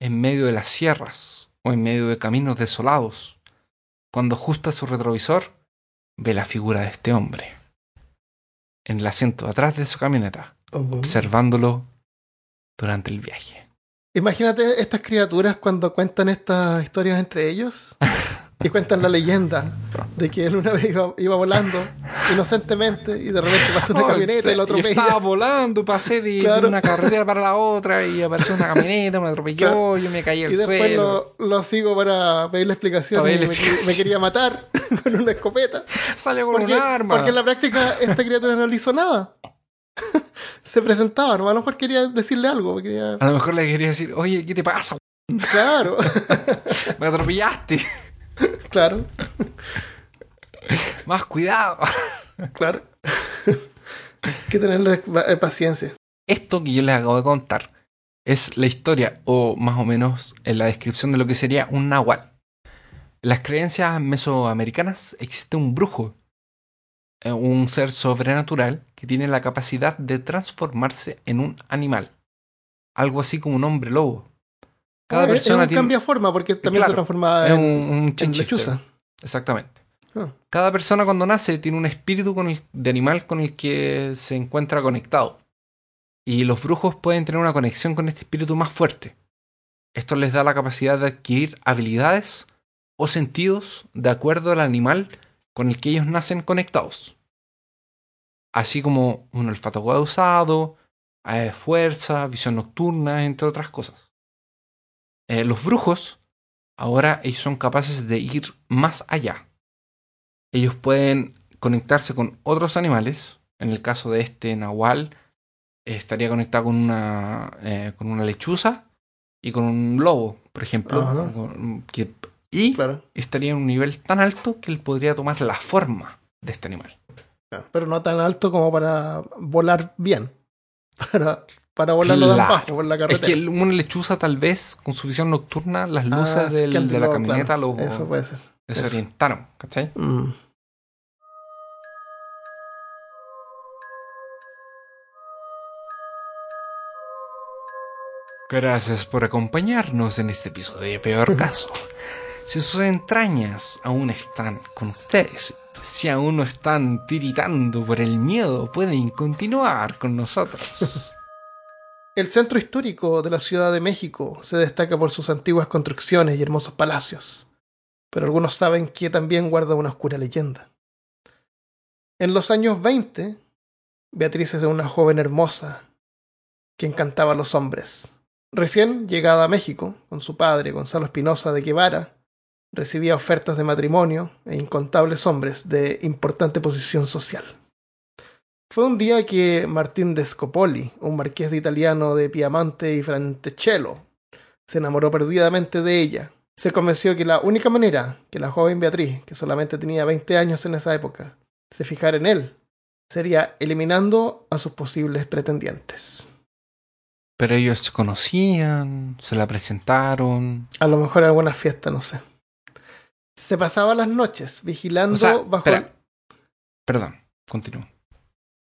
en medio de las sierras o en medio de caminos desolados, cuando ajusta su retrovisor, ve la figura de este hombre en el asiento atrás de su camioneta, observándolo durante el viaje. Imagínate estas criaturas cuando cuentan estas historias entre ellos y cuentan la leyenda de que él una vez iba, iba volando inocentemente y de repente pasó una Oh, camioneta y lo yo estaba volando, pasé de, de Claro. una carretera para la otra y apareció una camioneta, me atropelló, Claro. yo me caí al Y después suelo. lo, lo sigo para pedirle explicaciones pedirle me, explicaciones. me quería matar con una escopeta. Salió con Porque, un arma. porque en la práctica esta criatura no le hizo nada. Se presentaba, ¿no? A lo mejor quería decirle algo. Quería... A lo mejor le quería decir, oye, ¿qué te pasa? Claro, Me atropellaste. Claro, Más cuidado. claro. Hay que tenerle eh, paciencia. Esto que yo les acabo de contar es la historia, o más o menos en la descripción de lo que sería un nahual. En las creencias mesoamericanas existe un brujo, eh, un ser sobrenatural que tiene la capacidad de transformarse en un animal. Algo así como un hombre lobo. Cada Ah, persona es un tiene cambia forma porque también Claro, se transformaba es en, un, en lechuza. Exactamente. Ah. Cada persona cuando nace tiene un espíritu con el- de animal con el que se encuentra conectado. Y los brujos pueden tener una conexión con este espíritu más fuerte. Esto les da la capacidad de adquirir habilidades o sentidos de acuerdo al animal con el que ellos nacen conectados. Así como un olfato usado, eh, fuerza, visión nocturna, entre otras cosas. Eh, los brujos, ahora ellos son capaces de ir más allá. Ellos pueden conectarse con otros animales, en el caso de este nahual, estaría conectado con una, eh, con una lechuza y con un lobo, por ejemplo. Ajá. con- que- y Claro. estaría en un nivel tan alto que él podría tomar la forma de este animal. Pero no tan alto como para volar bien. Para, para volarlo tan Claro. bajo por la Es carretera. que el- una lechuza tal vez con su visión nocturna, las luces Ah, del- que de la lo- camioneta claro, lo Eso puede ser. desorientaron, ¿cachai? Mm. Gracias por acompañarnos en este episodio de Peor Caso. Si sus entrañas aún están con ustedes, si aún no están tiritando por el miedo, pueden continuar con nosotros. El centro histórico de la Ciudad de México se destaca por sus antiguas construcciones y hermosos palacios, pero algunos saben que también guarda una oscura leyenda. En los años 20, Beatriz era una joven hermosa que encantaba a los hombres. Recién llegada a México, con su padre, Gonzalo Espinosa de Guevara, recibía ofertas de matrimonio e incontables hombres de importante posición social. Fue un día que Martín de Scopoli, un marqués de italiano de Piamonte y Frantecello, se enamoró perdidamente de ella. Se convenció que la única manera que la joven Beatriz, que solamente tenía 20 años en esa época, se fijara en él, sería eliminando a sus posibles pretendientes. Pero ellos se conocían, se la presentaron. A lo mejor en alguna fiesta, no sé. Se pasaba las noches vigilando O sea, bajo espera. Perdón, continúo.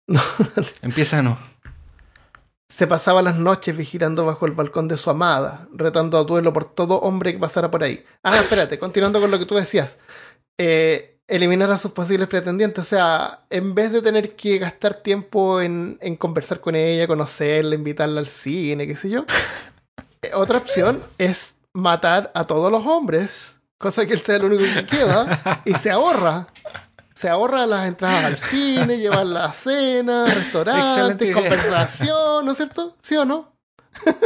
No. Empieza no. Se pasaba las noches vigilando bajo el balcón de su amada, retando a duelo por todo hombre que pasara por ahí. Ah, espérate, continuando con lo que tú decías. Eh, eliminar a sus posibles pretendientes. O sea, en vez de tener que gastar tiempo en, en conversar con ella, conocerla, invitarla al cine, qué sé yo. eh, otra opción es matar a todos los hombres, cosa que él sea el único que queda, y se ahorra. Se ahorra las entradas al cine, llevar la cena, restaurantes, conversación, ¿no es cierto? ¿Sí o no? Vamos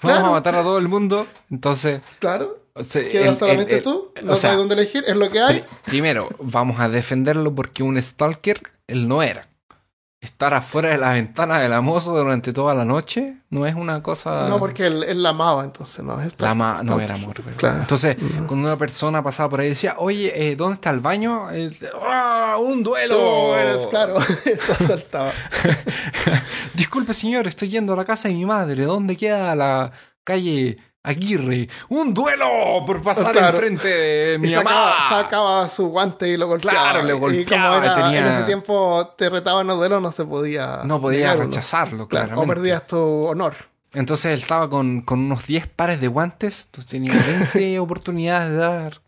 Claro. a matar a todo el mundo. Entonces, Claro. o sea, Queda el- solamente el- el- tú. No sabes dónde elegir. Es lo que hay. Pri- primero, vamos a defenderlo porque un stalker él no era. Estar afuera de la ventana de la moza durante toda la noche no es una cosa. No, porque él, él la amaba, entonces no. es La no era amor. Claro. Entonces, Mm. cuando una persona pasaba por ahí y decía, oye, eh, ¿dónde está el baño? Eh, ¡Ah, ¡Un duelo! Tú eres, claro. Eso saltaba. Disculpe, señor, estoy yendo a la casa de mi madre. ¿Dónde queda la calle Aguirre? ¡Un duelo por pasar Claro. enfrente de mi y sacaba, mamá! sacaba su guante y lo golpeaba. Claro, le Y golpeaba, como era, tenía- en ese tiempo te retaban a duelo, no se podía. No podía rechazarlo, Claro, o perdías tu honor. Entonces él estaba con, con unos 10 pares de guantes, entonces tenía 20 oportunidades de dar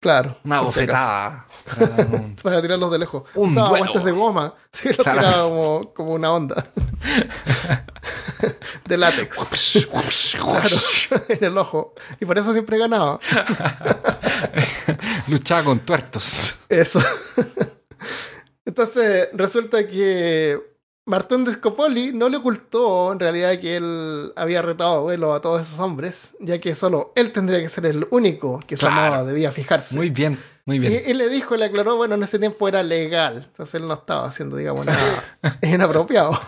Claro. una bofetada. para tirarlos de lejos. Un Usaba duelo. guantes de goma. Sí, los Claro. tiraba como, como una onda. de látex. Claro, en el ojo. Y por eso siempre ganaba. Luchaba con tuertos. Eso. Entonces, resulta que Martín de Scopoli no le ocultó en realidad que él había retado a duelo a todos esos hombres, ya que solo él tendría que ser el único que su Claro. amada debía fijarse. Muy bien, muy y, bien. y le dijo, le aclaró, bueno, en ese tiempo era legal, entonces él no estaba haciendo, digamos, nada inapropiado.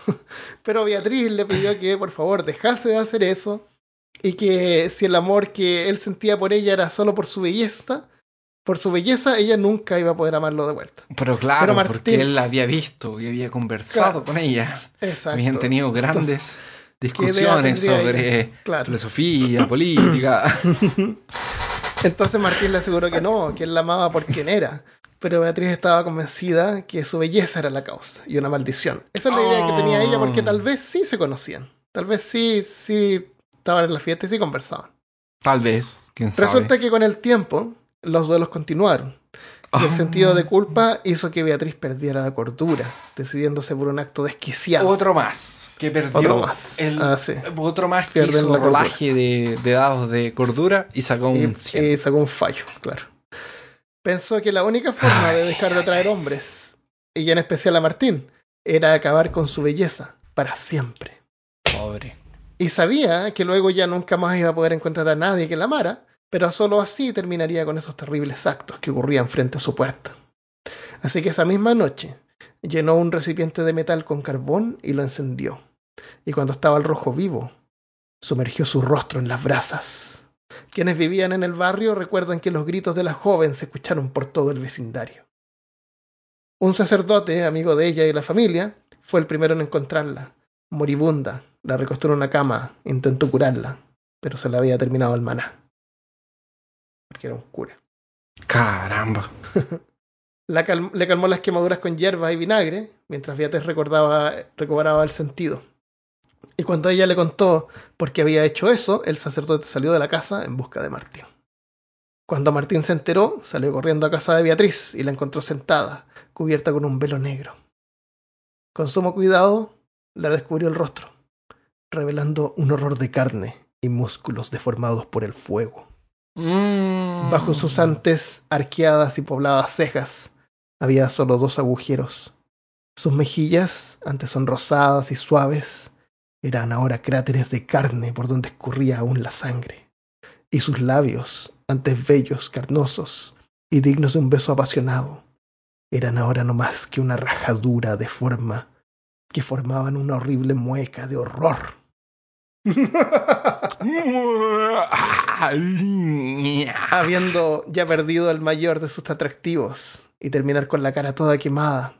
Pero Beatriz le pidió que por favor dejase de hacer eso y que si el amor que él sentía por ella era solo por su belleza, por su belleza, ella nunca iba a poder amarlo de vuelta. Pero claro, Pero Martín- porque él la había visto y había conversado Claro. con ella. Exacto. Habían tenido grandes Entonces, discusiones sobre Claro. filosofía, política. Entonces Martín le aseguró que no, que él la amaba por quien era. Pero Beatriz estaba convencida que su belleza era la causa y una maldición. Esa es la idea que tenía ella porque tal vez sí se conocían. Tal vez sí, sí estaban en la fiesta y sí conversaban. Tal vez, quién sabe. Resulta que con el tiempo los duelos continuaron. Y el Ah. sentido de culpa hizo que Beatriz perdiera la cordura, decidiéndose por un acto desquiciado. Otro más que perdió Otro más. el- Ah, sí. otro más que Pierden hizo rolaje de, de dados de cordura y sacó un y, 100. y sacó un fallo, claro. Pensó que la única forma de dejar de atraer hombres, y en especial a Martín, era acabar con su belleza para siempre. Pobre. Y sabía que luego ya nunca más iba a poder encontrar a nadie que la amara, pero solo así terminaría con esos terribles actos que ocurrían frente a su puerta. Así que esa misma noche llenó un recipiente de metal con carbón y lo encendió. y cuando estaba el rojo vivo, sumergió su rostro en las brasas. Quienes vivían en el barrio recuerdan que los gritos de la joven se escucharon por todo el vecindario. Un sacerdote, amigo de ella y la familia, fue el primero en encontrarla. Moribunda, la recostó en una cama, intentó curarla, pero se le había terminado el maná. Porque era un cura. Caramba. La cal- le calmó las quemaduras con hierba y vinagre, mientras Beatriz recordaba, recobraba el sentido. Y cuando ella le contó por qué había hecho eso, el sacerdote salió de la casa en busca de Martín. Cuando Martín se enteró, salió corriendo a casa de Beatriz y la encontró sentada, cubierta con un velo negro. Con sumo cuidado, le descubrió el rostro, revelando un horror de carne y músculos deformados por el fuego. Mm. Bajo sus antes arqueadas y pobladas cejas había solo dos agujeros. Sus mejillas, antes sonrosadas y suaves, eran ahora cráteres de carne por donde escurría aún la sangre. Y sus labios, antes bellos, carnosos y dignos de un beso apasionado, eran ahora no más que una rajadura de forma que formaban una horrible mueca de horror. Habiendo ya perdido el mayor de sus atractivos y terminar con la cara toda quemada,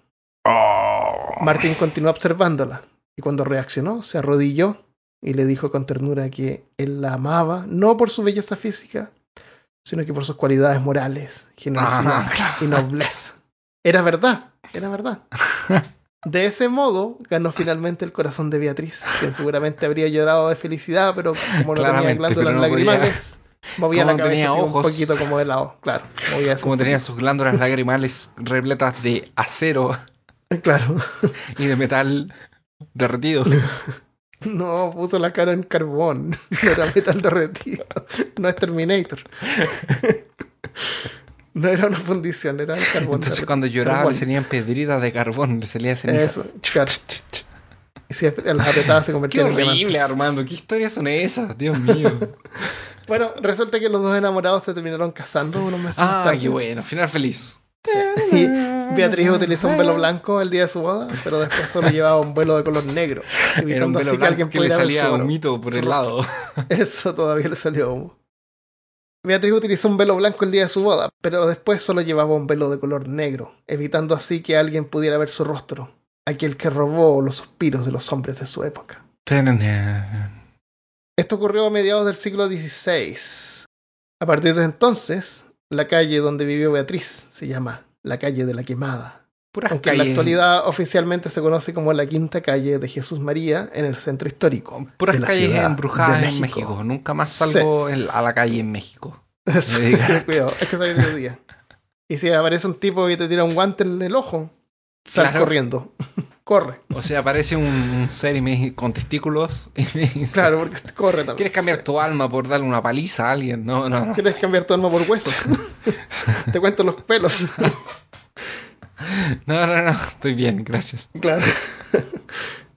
Oh. Martín continuó observándola y cuando reaccionó se arrodilló y le dijo con ternura que él la amaba no por su belleza física, sino que por sus cualidades morales, generosidad Ah, y nobleza. Era verdad, era verdad. De ese modo ganó finalmente el corazón de Beatriz, quien seguramente habría llorado de felicidad, pero como no tenía glándulas no podía- lagrimales, movía la como cabeza tenía así un ojos. poquito como de lado. Claro, movía Como tenía sus glándulas lagrimales repletas de acero poquito. Claro. y de metal derretido. No, puso la cara en carbón. Era metal derretido. No es Terminator. No era una fundición, era el carbón. Entonces cuando lloraba Carbón. le salían pedritas de carbón, le salían cenizas. Eso, claro. Y si las apretadas se convertían en horrible, diamantes. Armando. ¿Qué historias son esas? Dios mío. Bueno, resulta que los dos enamorados se terminaron casando unos meses más ah, qué bueno. Final feliz. Y Beatriz utilizó un velo blanco el día de su boda, pero después solo llevaba un velo de color negro, Era un evitando velo así que alguien que le salía su- un mito por el lado. Eso todavía le salió humo. Beatriz utilizó un velo blanco el día de su boda, pero después solo llevaba un velo de color negro, evitando así que alguien pudiera ver su rostro, aquel que robó los suspiros de los hombres de su época. Esto ocurrió a mediados del siglo XVI. A partir de entonces, la calle donde vivió Beatriz se llama la calle de la quemada. Puras Aunque en la calles- actualidad oficialmente se conoce como la quinta calle de Jesús María en el centro histórico. Puras calles embrujadas en México. Nunca más salgo el- a la calle en México. Ten cuidado, es que sale de día. Y si aparece un tipo y te tira un guante en el ojo, sal Claro. corriendo. Corre. O sea, aparece un, un ser y me con testículos y me dice, Claro, porque corre también. ¿quieres cambiar tu alma por darle una paliza a alguien? No, no, no. ¿Quieres cambiar tu alma por huesos? te cuento los pelos. No, no, no. Estoy bien, gracias. claro.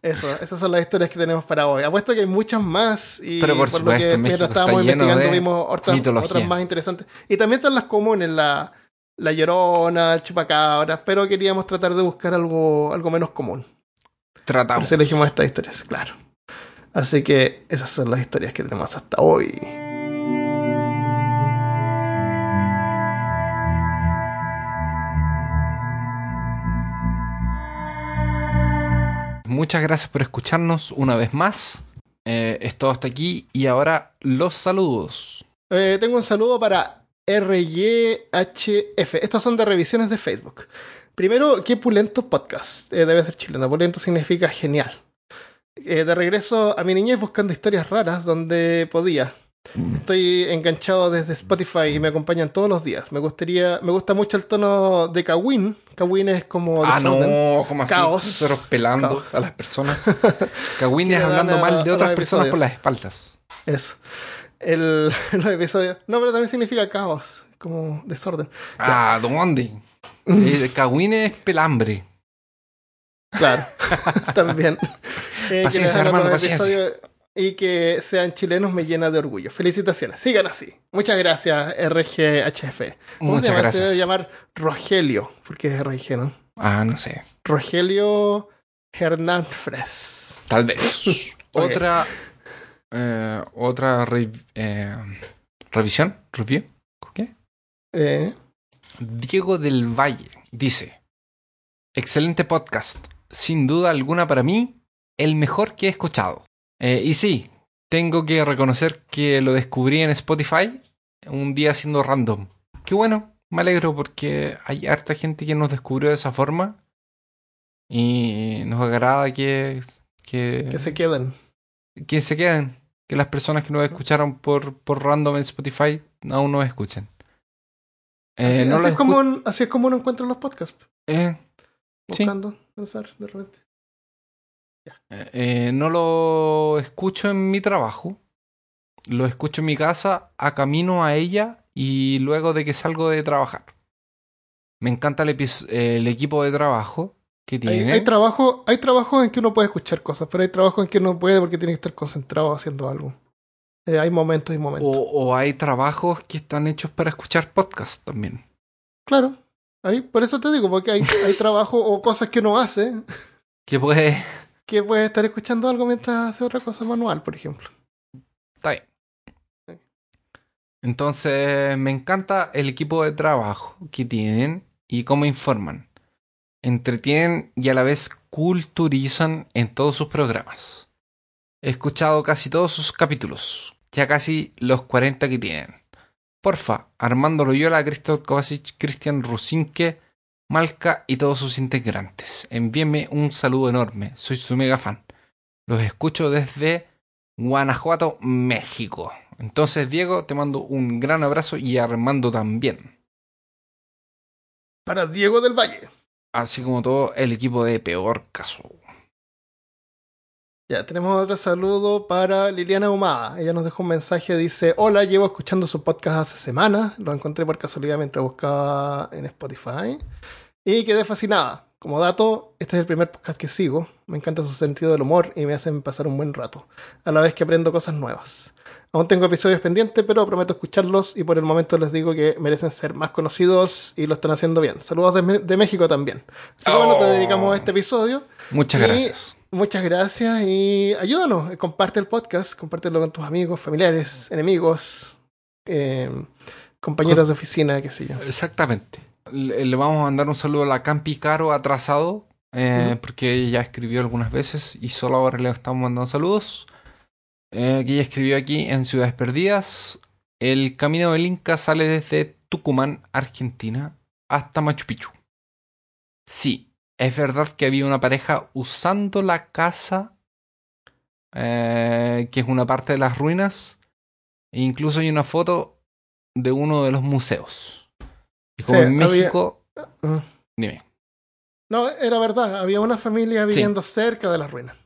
Eso, esas son las historias que tenemos para hoy. Apuesto que hay muchas más. Y Pero por lo supuesto, que México está estábamos investigando vimos otras, otras más interesantes. Y también están las comunes, la, la llorona, el chupacabras, pero queríamos tratar de buscar algo, algo menos común. Por Tratamos. eso elegimos estas historias, claro. Así que esas son las historias que tenemos hasta hoy. Muchas gracias por escucharnos una vez más. Eh, es todo hasta aquí y ahora los saludos. Eh, tengo un saludo para RYHF. Estos son de revisiones de Facebook. Primero, qué pulento podcast. Eh, debe ser chileno. Pulento significa genial. Eh, de regreso a mi niñez buscando historias raras donde podía. Estoy enganchado desde Spotify y me acompañan todos los días. Me gustaría, me gusta mucho el tono de Kawin. Kawin es como Ah, no, como así? Caos. Pelando Caos. a las personas. Cagüines Que hablando a- mal de otras personas por las espaldas. Eso. El, los episodios. No, pero también significa caos, como desorden. Ah, ¿dónde? Eh, Cagüines es pelambre. Claro, también. Eh, Paciencia, los paciencia. episodios Y que sean chilenos me llena de orgullo. Felicitaciones, sigan así. Muchas gracias, RGHF. ¿Cómo Muchas se llama? Se gracias. debe llamar Rogelio, porque es RG, ¿no? Ah, no sé. Rogelio Hernán Fres. Tal vez. Otra. eh, otra re- eh, revisión. ¿Review? ¿Qué? Eh, Diego del Valle dice: Excelente podcast. Sin duda alguna para mí, el mejor que he escuchado. Eh, y sí, tengo que reconocer que lo descubrí en Spotify un día siendo random. Qué bueno, me alegro porque hay harta gente que nos descubrió de esa forma. Y nos agrada que, que, que se queden. que se queden. Que las personas que nos escucharon por, por random en Spotify aún nos escuchen. Eh, así, no así lo es como un- así es como uno encuentra los podcasts. eh, Sí. Buscando, pensar, de repente. Eh, no lo escucho en mi trabajo. Lo escucho en mi casa a camino a ella y luego de que salgo de trabajar. Me encanta el, equipo de trabajo que Hay, tiene. hay trabajo, hay trabajos en que uno puede escuchar cosas, pero hay trabajos en que no puede porque tiene que estar concentrado haciendo algo. Eh, hay momentos y momentos. o, o hay trabajos que están hechos para escuchar podcast también. Claro. Ahí, por eso te digo, porque hay, hay trabajo o cosas que uno hace Que puede. Que puede estar escuchando algo mientras hace otra cosa manual, por ejemplo. Está bien. Entonces, me encanta el equipo de trabajo que tienen y cómo informan. Entretienen y a la vez culturizan en todos sus programas. He escuchado casi todos sus capítulos, ya casi los 40 que tienen. Porfa, Armando Loyola, Cristóbal Kovacic, Cristian Rusinque, Malca y todos sus integrantes. Envíenme un saludo enorme, soy su mega fan. Los escucho desde Guanajuato, México. Entonces, Diego, te mando un gran abrazo y Armando también. Para Diego del Valle. Así como todo el equipo de Peor Caso. Ya, tenemos otro saludo para Liliana Humada. Ella nos dejó un mensaje, dice, hola, llevo escuchando su podcast hace semanas, lo encontré por casualidad mientras buscaba en Spotify y quedé fascinada. Como dato, este es el primer podcast que sigo, me encanta su sentido del humor y me hacen pasar un buen rato, a la vez que aprendo cosas nuevas. Aún tengo episodios pendientes, pero prometo escucharlos y por el momento les digo que merecen ser más conocidos y lo están haciendo bien. Saludos de, México también. Así que bueno, te Oh. dedicamos a este episodio. Muchas Y- gracias. Muchas gracias y ayúdanos, eh, comparte el podcast, compártelo con tus amigos, familiares, enemigos, eh, compañeros de oficina, qué sé yo. Exactamente. Le, le vamos a mandar un saludo a la Campi Caro atrasado, eh, porque ella ya escribió algunas veces y solo ahora le estamos mandando saludos. Eh, que ella escribió aquí en Ciudades Perdidas. El camino del Inca sale desde Tucumán, Argentina, hasta Machu Picchu. Sí, es verdad que había una pareja usando la casa, eh, que es una parte de las ruinas, e incluso hay una foto de uno de los museos. Y como Sí, en México, Ah. dime. No, era verdad, había una familia viviendo cerca de las ruinas.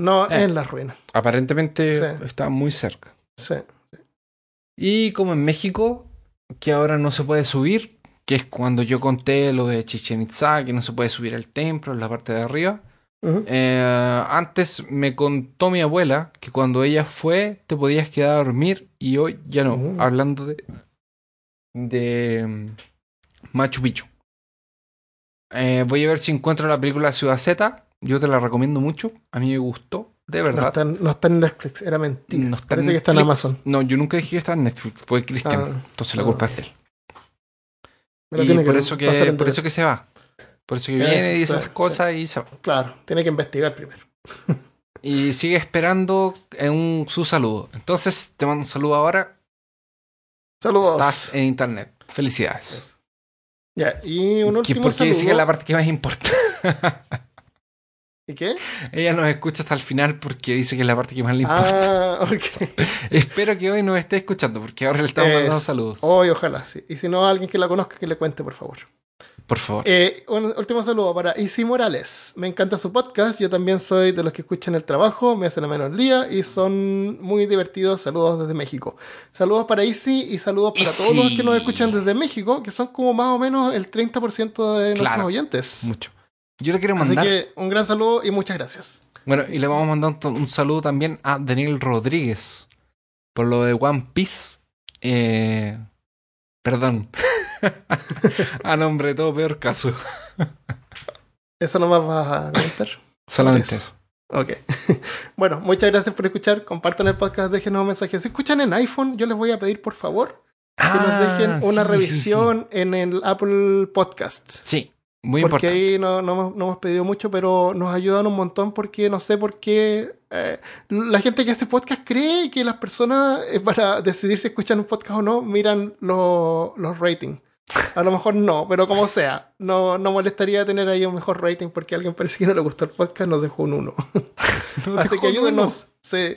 No Eh. en las ruinas. Aparentemente Sí. está muy cerca. Sí. Y como en México, que ahora no se puede subir, que es cuando yo conté lo de Chichen Itza, que no se puede subir al templo en la parte de arriba. Eh, antes me contó mi abuela que cuando ella fue te podías quedar a dormir y hoy ya no. Hablando de, de mm, Machu Picchu. Eh, voy a ver si encuentro la película Ciudad Z. Yo te la recomiendo mucho. A mí me gustó, de No verdad. está, no está en Netflix, era mentira. No está Parece en que está en. Amazon. No, yo nunca dije que estaba en Netflix. Fue Cristian. Ah, Entonces la ah. culpa es de él. Me Y tiene por eso que por eso que se va. Por eso que Eso, viene y dice sí, esas cosas y se va. Claro, tiene que investigar primero. Y sigue esperando en un, su saludo. Entonces te mando un saludo ahora. Saludos. Estás en internet. Felicidades. Ya, y un último porque dice que es saludo. la parte que más importa. ¿Y qué? Ella nos escucha hasta el final porque dice que es la parte que más le importa. Ah, ok. Espero que hoy nos esté escuchando porque ahora le estamos mandando Es- saludos. Hoy, ojalá, sí. Y si no, alguien que la conozca, que le cuente, por favor. Por favor. Eh, un último saludo para Isi Morales. Me encanta su podcast. Yo también soy de los que escuchan el trabajo, me hacen a menos el día y son muy divertidos. Saludos desde México. Saludos para Isi y saludos para todos los que nos escuchan desde México, que son como más o menos el 30% de nuestros oyentes. Mucho. Yo le quiero Así mandar. que un gran saludo y muchas gracias. Bueno, y le vamos a mandar un, un saludo también a Daniel Rodríguez por lo de One Piece. Eh, perdón. a nombre de todo, peor caso. ¿Eso nomás vas a comentar? Solamente eso. Ok. bueno, muchas gracias por escuchar. Compartan el podcast, déjenos mensajes. Si escuchan en iPhone, yo les voy a pedir, por favor, que nos Ah, dejen una sí, sí, revisión en el Apple Podcast. Sí, muy porque importante. ahí no, no hemos, no hemos pedido mucho, pero nos ayudan un montón porque no sé por qué eh, la gente que hace podcast cree que las personas, eh, para decidir si escuchan un podcast o no, miran lo- los ratings. A lo mejor no, pero como sea, no, no molestaría tener ahí un mejor rating porque a alguien parece que no le gustó el podcast, nos dejó un 1. Nos Así que en ayúdenos, sí,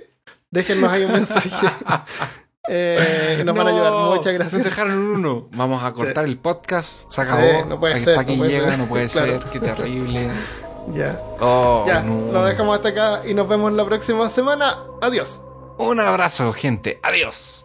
déjennos ahí un mensaje. Eh, nos van a ayudar. Muchas gracias. Nos dejaron un uno. Vamos a cortar el podcast. Se Sí, acabó. no puede Hasta ser, aquí no puede llega, ser. no puede Claro. ser. Qué terrible. Ya, Oh, ya, no. lo dejamos hasta acá y nos vemos la próxima semana. Adiós. Un abrazo, gente. Adiós.